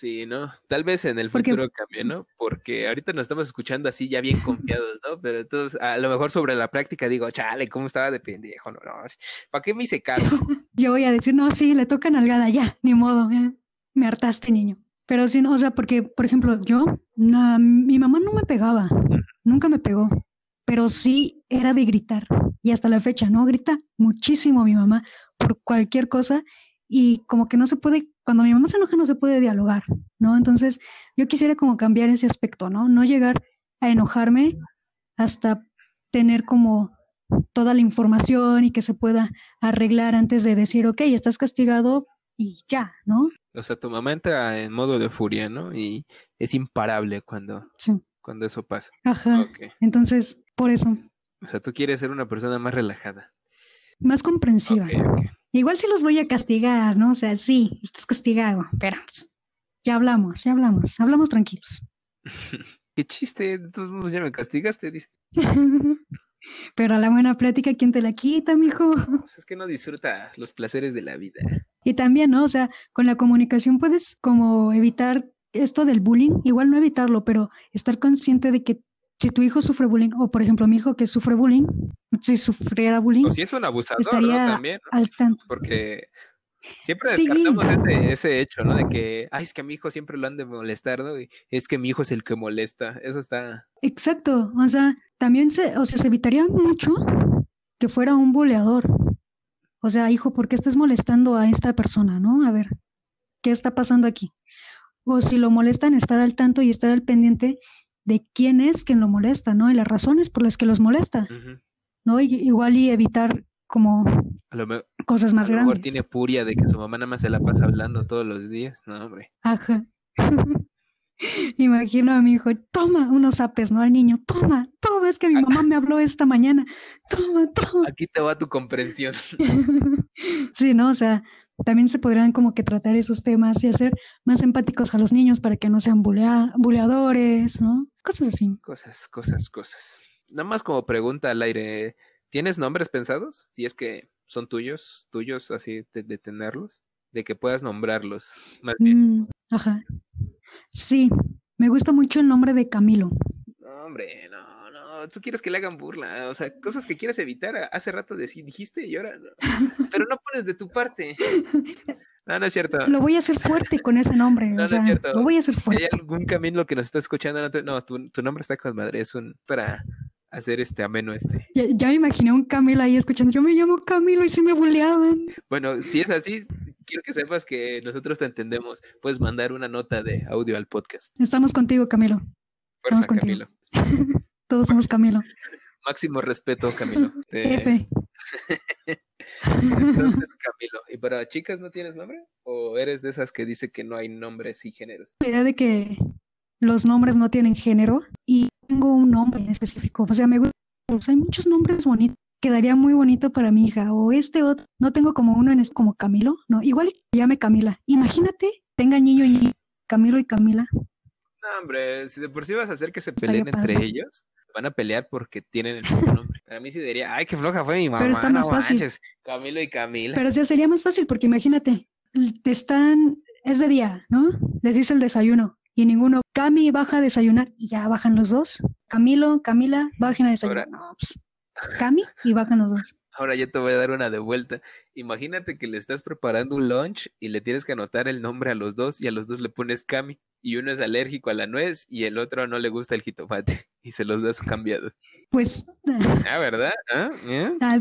Sí, ¿no? Tal vez en el futuro cambie, ¿no? Porque ahorita nos estamos escuchando así ya bien confiados, ¿no? Pero entonces, a lo mejor sobre la práctica digo, chale, ¿cómo estaba de pendejo? No, no, ¿para qué me hice caso? Yo voy a decir, no, sí, le toca nalgada, ya, ni modo, me hartaste, niño. Pero sí, no, o sea, porque, por ejemplo, yo, mi mamá no me pegaba, nunca me pegó, pero sí era de gritar. Y hasta la fecha, ¿no? Grita muchísimo mi mamá por cualquier cosa y como que no se puede cuando mi mamá se enoja no se puede dialogar, ¿no? Entonces yo quisiera como cambiar ese aspecto, ¿no? No llegar a enojarme hasta tener como toda la información y que se pueda arreglar antes de decir, ok, estás castigado y ya, ¿no? O sea, tu mamá entra en modo de furia, ¿no? Y es imparable cuando, cuando eso pasa. Ajá. Entonces, por eso. O sea, tú quieres ser una persona más relajada. Más comprensiva. Igual si los voy a castigar, ¿no? O sea, sí, estás castigado, pero pues, ya hablamos, ya hablamos, hablamos tranquilos. Qué chiste, tú ya me castigaste, dice. pero a la buena plática, ¿quién te la quita, mijo? Pues es que no disfrutas los placeres de la vida. Y también, ¿no? O sea, con la comunicación puedes como evitar esto del bullying, igual no evitarlo, pero estar consciente de que si tu hijo sufre bullying, o por ejemplo mi hijo que sufre bullying, si sufriera bullying, o si es un abusador, estaría También, Porque siempre descartamos ese, ese hecho, ¿no? De que, ay, es que a mi hijo siempre lo han de molestar, ¿no? Y es que mi hijo es el que molesta. Eso está. Exacto. O sea, también se, o sea, se evitaría mucho que fuera un buleador. O sea, hijo, ¿por qué estás molestando a esta persona, no? A ver, ¿qué está pasando aquí? O si lo molestan, estar al tanto y estar al pendiente de quién es quien lo molesta, ¿no? Y las razones por las que los molesta, ¿no? igual y evitar como cosas más a lo grandes. Mejor tiene furia de que su mamá nada más se la pasa hablando todos los días, no, hombre. Ajá. Imagino a mi hijo, toma unos apes, ¿no? Al niño, toma, toma, es que mi mamá me habló esta mañana, toma, toma. Aquí te va tu comprensión. sí, ¿no? O sea, también se podrían como que tratar esos temas y hacer más empáticos a los niños para que no sean buleadores, ¿no? Cosas así. Cosas, cosas, cosas. Nada más como pregunta al aire, ¿tienes nombres pensados? Si es que son tuyos, tuyos así de, tenerlos, de que puedas nombrarlos, más bien. Mm, ajá. Sí, me gusta mucho el nombre de Camilo. No, hombre, no tú quieres que le hagan burla, o sea, cosas que quieres evitar. Hace rato dijiste y ahora, pero no pones de tu parte. No, no es cierto. Lo voy a hacer fuerte con ese nombre. No, no es cierto. Lo voy a hacer fuerte. Si hay algún camino que nos está escuchando, no, tu, nombre está con madre, es un para hacer este ameno este. Ya, me imaginé un Camilo ahí escuchando, yo me llamo Camilo y si me bulleaban. Bueno, si es así, quiero que sepas que nosotros te entendemos. Puedes mandar una nota de audio al podcast. Estamos contigo, Camilo. Estamos contigo. Camilo. Todos somos Camilo. Máximo respeto, Camilo. F. Entonces, Camilo. ¿Y para chicas no tienes nombre? ¿O eres de esas que dice que no hay nombres y géneros? La idea de que los nombres no tienen género y tengo un nombre en específico. O sea, me gusta. hay muchos nombres bonitos. Quedaría muy bonito para mi hija. O este otro. No tengo como uno en es como Camilo. No, igual llame Camila. Imagínate tengan niño y niño, Camilo y Camila. No, hombre, si de por sí vas a hacer que se peleen entre ellos, van a pelear porque tienen el mismo nombre. Para mí sí diría, ay, qué floja fue mi mamá. está no más fácil. manches". Camilo y Camila. Pero sea, sería más fácil porque imagínate, te están, es de día, ¿no? Les dice el desayuno y ninguno, Cami baja a desayunar y ya bajan los dos. Camilo, Camila, bajen a desayunar. Ahora- No, pues, Cami y bajan los dos. Ahora yo te voy a dar una de vuelta. Imagínate que le estás preparando un lunch y le tienes que anotar el nombre a los dos y a los dos le pones Cami. Y uno es alérgico a la nuez y el otro no le gusta el jitomate y se los das cambiados. Pues, Ah, ¿verdad? ¿Ah? ¿Eh? ah,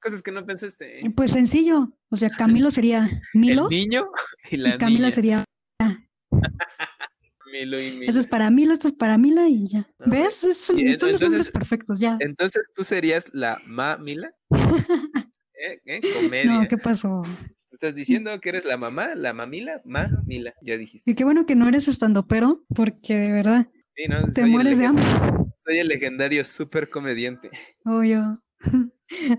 Cosas que no pensaste. pues sencillo. O sea, Camilo sería Milo El niño y la y Camila niña. sería. Milo y Mila. Esto es para Milo, esto es para Mila y ya. Ah, ¿Ves? Es- Son, Y son los entonces- perfectos, ya. Entonces tú serías la ma Mila. ¿Eh? ¿Eh? Comedia. No, ¿qué pasó? Tú estás diciendo que eres la mamá, la mamila, ma Mila. Ya dijiste. Y qué bueno que no eres estando pero, porque de verdad Sí, ¿no? te mueres de hambre. Soy el legendario super comediante. Obvio.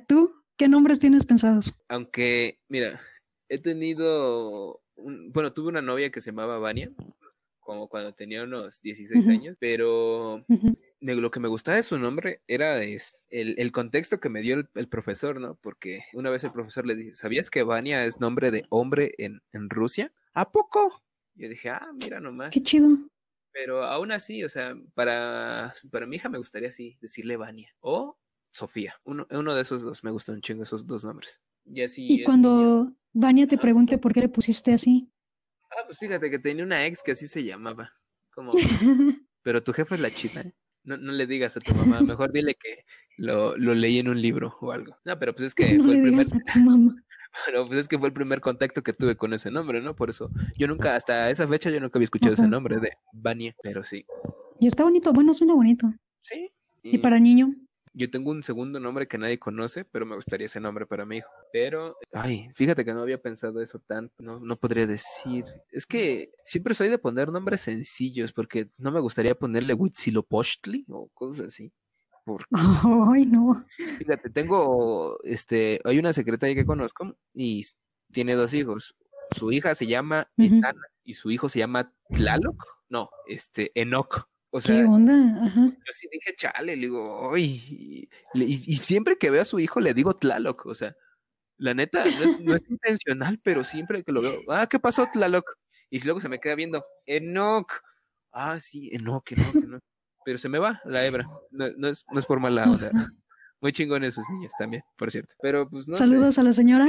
¿Tú qué nombres tienes pensados? Aunque, mira, he tenido, un- bueno, tuve una novia que se llamaba Vania, como cuando tenía unos 16 Ujú. años, pero. Me- lo que me gustaba de su nombre era el, el contexto que me dio el, el profesor, ¿no? Porque una vez el profesor le dije, ¿sabías que Vania es nombre de hombre en, en Rusia? ¿A poco? Yo dije, ah, mira nomás. Qué chido. Pero aún así, o sea, para, para mi hija me gustaría así decirle Vania o Sofía. Uno, uno de esos dos, me gustan un chingo esos dos nombres. Y así cuando Vania te Ajá. pregunte por qué le pusiste así. Ah, pues fíjate que tenía una ex que así se llamaba. Como, pero tu jefa es la chida. ¿eh? No, no le digas a tu mamá, mejor dile que lo, lo leí en un libro o algo. No, pero pues es que no fue le el primer, digas a tu mamá. pero pues es que fue el primer contacto que tuve con ese nombre, ¿no? Por eso, yo nunca, hasta esa fecha yo nunca había escuchado ese nombre de Vania, pero sí. Y está bonito, bueno, suena bonito. Sí. Y para niño, Yo tengo un segundo nombre que nadie conoce, pero me gustaría ese nombre para mi hijo. Pero, ay, fíjate que no había pensado eso tanto, no, no podría decir. Es que siempre soy de poner nombres sencillos, porque no me gustaría ponerle Huitzilopochtli o cosas así. Porque, ay, no. fíjate, tengo, este, hay una secretaria que conozco y tiene dos hijos. Su hija se llama. Etana y su hijo se llama Tlaloc. No, este, Enoch. O sea, ¿Qué onda? Ajá. yo sí dije, chale, le digo, y, y- y siempre que veo a su hijo le digo Tlaloc, o sea, la neta, no es, no es intencional, pero siempre que lo veo, ah, ¿qué pasó, Tlaloc? Y luego se me queda viendo, Enoch, ah, sí, Enoch, Enoch, Enoch. Pero se me va la hebra, no, no es, no es por mala onda. Muy chingones sus niños también, por cierto. Pero pues no sé. Saludos a la señora.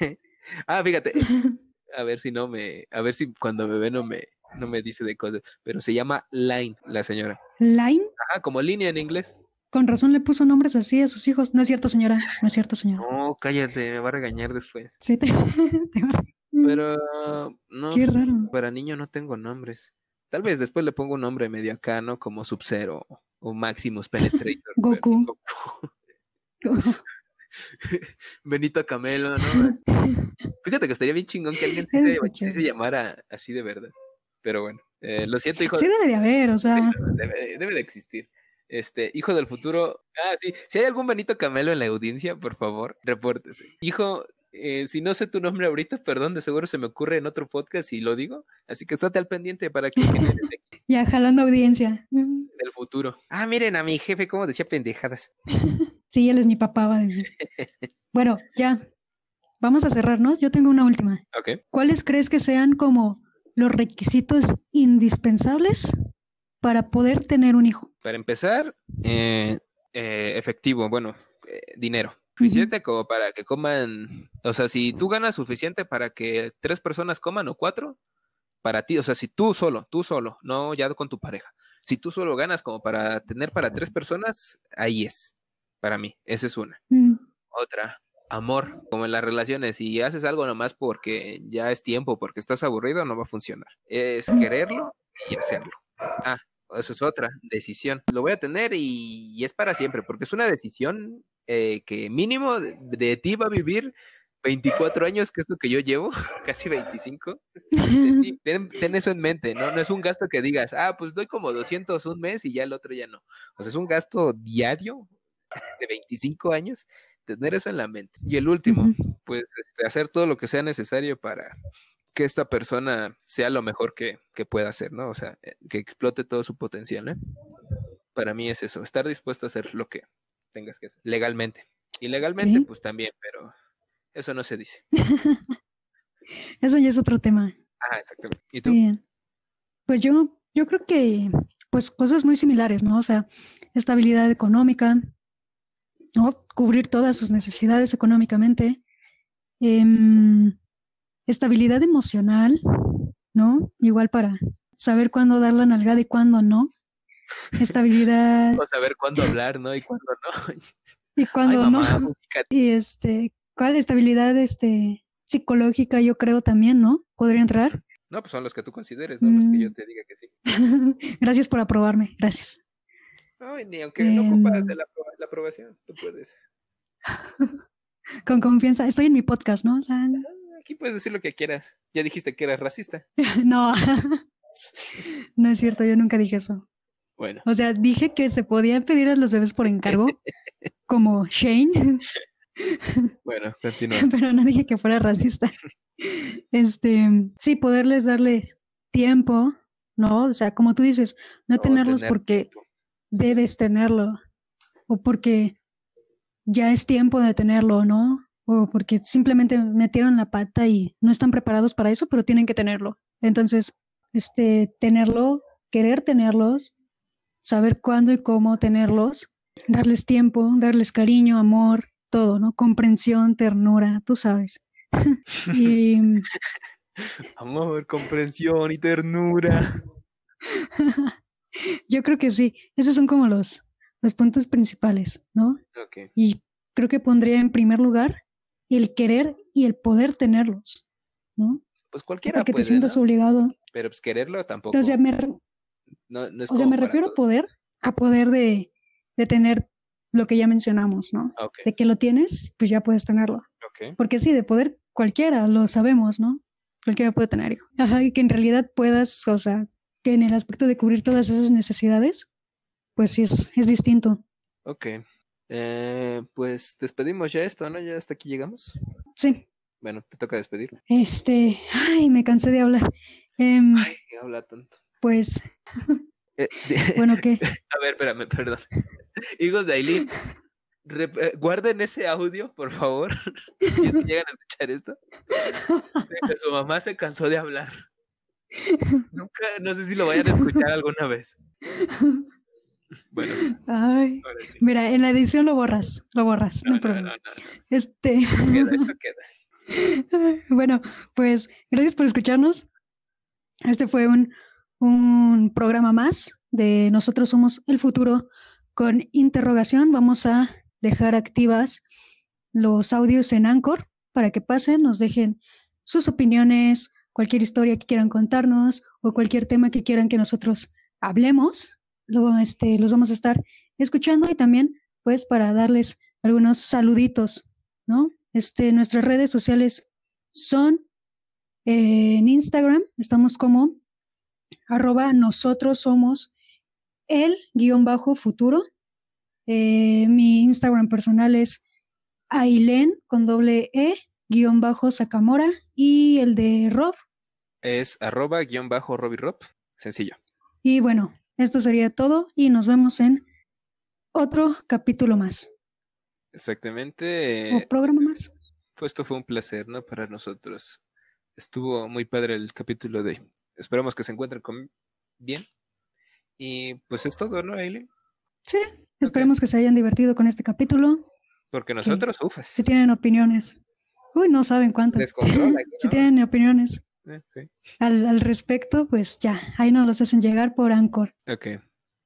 Ah, fíjate, a ver si no me, a ver si cuando me ve no me, no me dice de cosas, pero se llama Line, la señora. Line. Ajá, como línea en inglés. Con razón le puso nombres así a sus hijos. No es cierto, señora. No es cierto, señora. No, cállate, me va a regañar después. Sí, te, te va- Pero no, Qué raro. para niño no tengo nombres. Tal vez después le pongo un nombre medio acá, ¿no? Como Sub-Zero o Maximus Penetrator. Goku. Benito Camelo, ¿no? Fíjate que estaría bien chingón que alguien sí se, sí llamara así de verdad. Pero bueno, eh, lo siento, hijo. Sí debe de haber, o sea. Debe, debe de existir. Este, hijo del futuro. Ah, sí. Si hay algún Benito Camelo en la audiencia, por favor, repórtese. Hijo, eh, si no sé tu nombre ahorita, perdón, de seguro se me ocurre en otro podcast y lo digo. Así que estate al pendiente para que Ya jalando audiencia. del futuro. Ah, miren a mi jefe cómo decía pendejadas. Sí, él es mi papá, va a decir. Bueno, ya. Vamos a cerrarnos. Yo tengo una última. Ok. ¿Cuáles crees que sean como los requisitos indispensables para poder tener un hijo? Para empezar, eh, eh, efectivo, bueno, eh, dinero. Suficiente como para que coman, o sea, si tú ganas suficiente para que tres personas coman o cuatro, para ti, o sea, si tú solo, tú solo, no ya con tu pareja, si tú solo ganas como para tener para tres personas, ahí es, para mí, esa es una. Mm, Otra, amor, como en las relaciones, si haces algo nomás porque ya es tiempo, porque estás aburrido, no va a funcionar. Es quererlo y hacerlo. Ah, eso es otra decisión. Lo voy a tener y, y es para siempre, porque es una decisión eh, que mínimo de, de ti va a vivir 24 años, que es lo que yo llevo, casi 25. De ti. Ten, ten eso en mente, ¿no? No es un gasto que digas, ah, pues doy como 200 un mes y ya el otro ya no. O sea, es un gasto diario de 25 años, tener eso en la mente. Y el último, pues este, hacer todo lo que sea necesario para que esta persona sea lo mejor que, que pueda hacer, ¿no? O sea, eh, que explote todo su potencial, ¿eh? Para mí es eso, estar dispuesto a hacer lo que tengas que hacer, legalmente. Y legalmente, Sí. pues también, pero eso no se dice. Eso ya es otro tema. Ah, exactamente. ¿Y tú? Bien. Pues yo, yo creo que, pues cosas muy similares, ¿no? O sea, estabilidad económica, ¿no? Cubrir todas sus necesidades económicamente, em, estabilidad emocional, ¿no? Igual para saber cuándo dar la nalgada y cuándo no. Estabilidad ver cuándo hablar, ¿no? Y cuándo no. y Ay, cuándo no. Y este, ¿cuál estabilidad este psicológica yo creo también, ¿no? Podría entrar. No, pues son los que tú consideres, no los que yo Mm. te diga que sí. Gracias por aprobarme, gracias. Ay, ni aunque no ocupas de Em. la, la aprobación, tú puedes. Con confianza, estoy en mi podcast, ¿no? O sea, Ah, Aquí puedes decir lo que quieras. Ya dijiste que eras racista. no, no es cierto, yo nunca dije eso. Bueno, O sea, dije que se podían pedir a los bebés por encargo, como Shane, bueno, continúa. pero no dije que fuera racista. Este, sí, poderles darles tiempo, ¿no? O sea, como tú dices, no tenerlos tener porque. Debes tenerlo, o porque ya es tiempo de tenerlo, ¿no? O porque simplemente metieron la pata y no están preparados para eso, pero tienen que tenerlo. Entonces, este, tenerlo, querer tenerlos, saber cuándo y cómo tenerlos, darles tiempo, darles cariño, amor, todo, ¿no? Comprensión, ternura, tú sabes. y Amor, comprensión y ternura. yo creo que sí, esos son como los, los puntos principales, ¿no? Y creo que pondría en primer lugar el querer y el poder tenerlos, ¿no? Pues cualquiera Porque te sientas ¿no? obligado. Pero pues quererlo tampoco. O sea, me, re- no, no es o sea, me refiero a poder, a poder de, de tener lo que ya mencionamos, ¿no? De que lo tienes, pues ya puedes tenerlo. Porque sí, de poder cualquiera, lo sabemos, ¿no? Cualquiera puede tener hijo. Ajá, y que en realidad puedas, o sea, que en el aspecto de cubrir todas esas necesidades, pues sí es, es distinto. Ok. Eh, pues despedimos ya esto, ¿no? Ya hasta aquí llegamos. Sí, Bueno, te toca despedir. este, ay, me cansé de hablar. Em, Ay, habla tanto. pues, Eh, de- bueno, ¿qué? A ver, espérame, perdón. Hijos de Aileen, eh, guarden ese audio, por favor. si es que llegan a escuchar esto. Su mamá se cansó de hablar. Nunca, no sé si lo vayan a escuchar alguna vez. Bueno, Ay, ahora sí. mira, en la edición lo borras, lo borras, no, No, hay no, problema. no, no, Este, no. Queda, esto queda. bueno, pues gracias por escucharnos. Este fue un, un programa más de Nosotros Somos el Futuro con interrogación. Vamos a dejar activas los audios en Anchor para que pasen, nos dejen sus opiniones, cualquier historia que quieran contarnos o cualquier tema que quieran que nosotros hablemos. Lo, este, los vamos a estar escuchando y también pues para darles algunos saluditos, ¿no? Este, nuestras redes sociales son eh, en Instagram, estamos como arroba nosotros somos el guion bajo futuro. Eh, mi Instagram personal es Ailen con doble E guion bajo Sakamora y el de Rob. Es arroba guion bajo Robbie Rob. Sencillo. Y bueno, esto sería todo y nos vemos en otro capítulo más Exactamente. o programa más. pues esto fue un placer, ¿no? Para nosotros. Estuvo muy padre el capítulo de hoy. Esperamos que se encuentren con bien. Y pues es todo, ¿no, Aileen? Sí, esperemos que se hayan divertido con este capítulo. Porque nosotros, ufas. Si tienen opiniones, uy, no saben aquí, si tienen opiniones Eh, sí. al, al respecto, pues ya, ahí nos los hacen llegar por Anchor. Ok.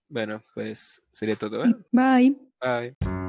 Bueno, pues sería todo, ¿eh? Bye. Bye.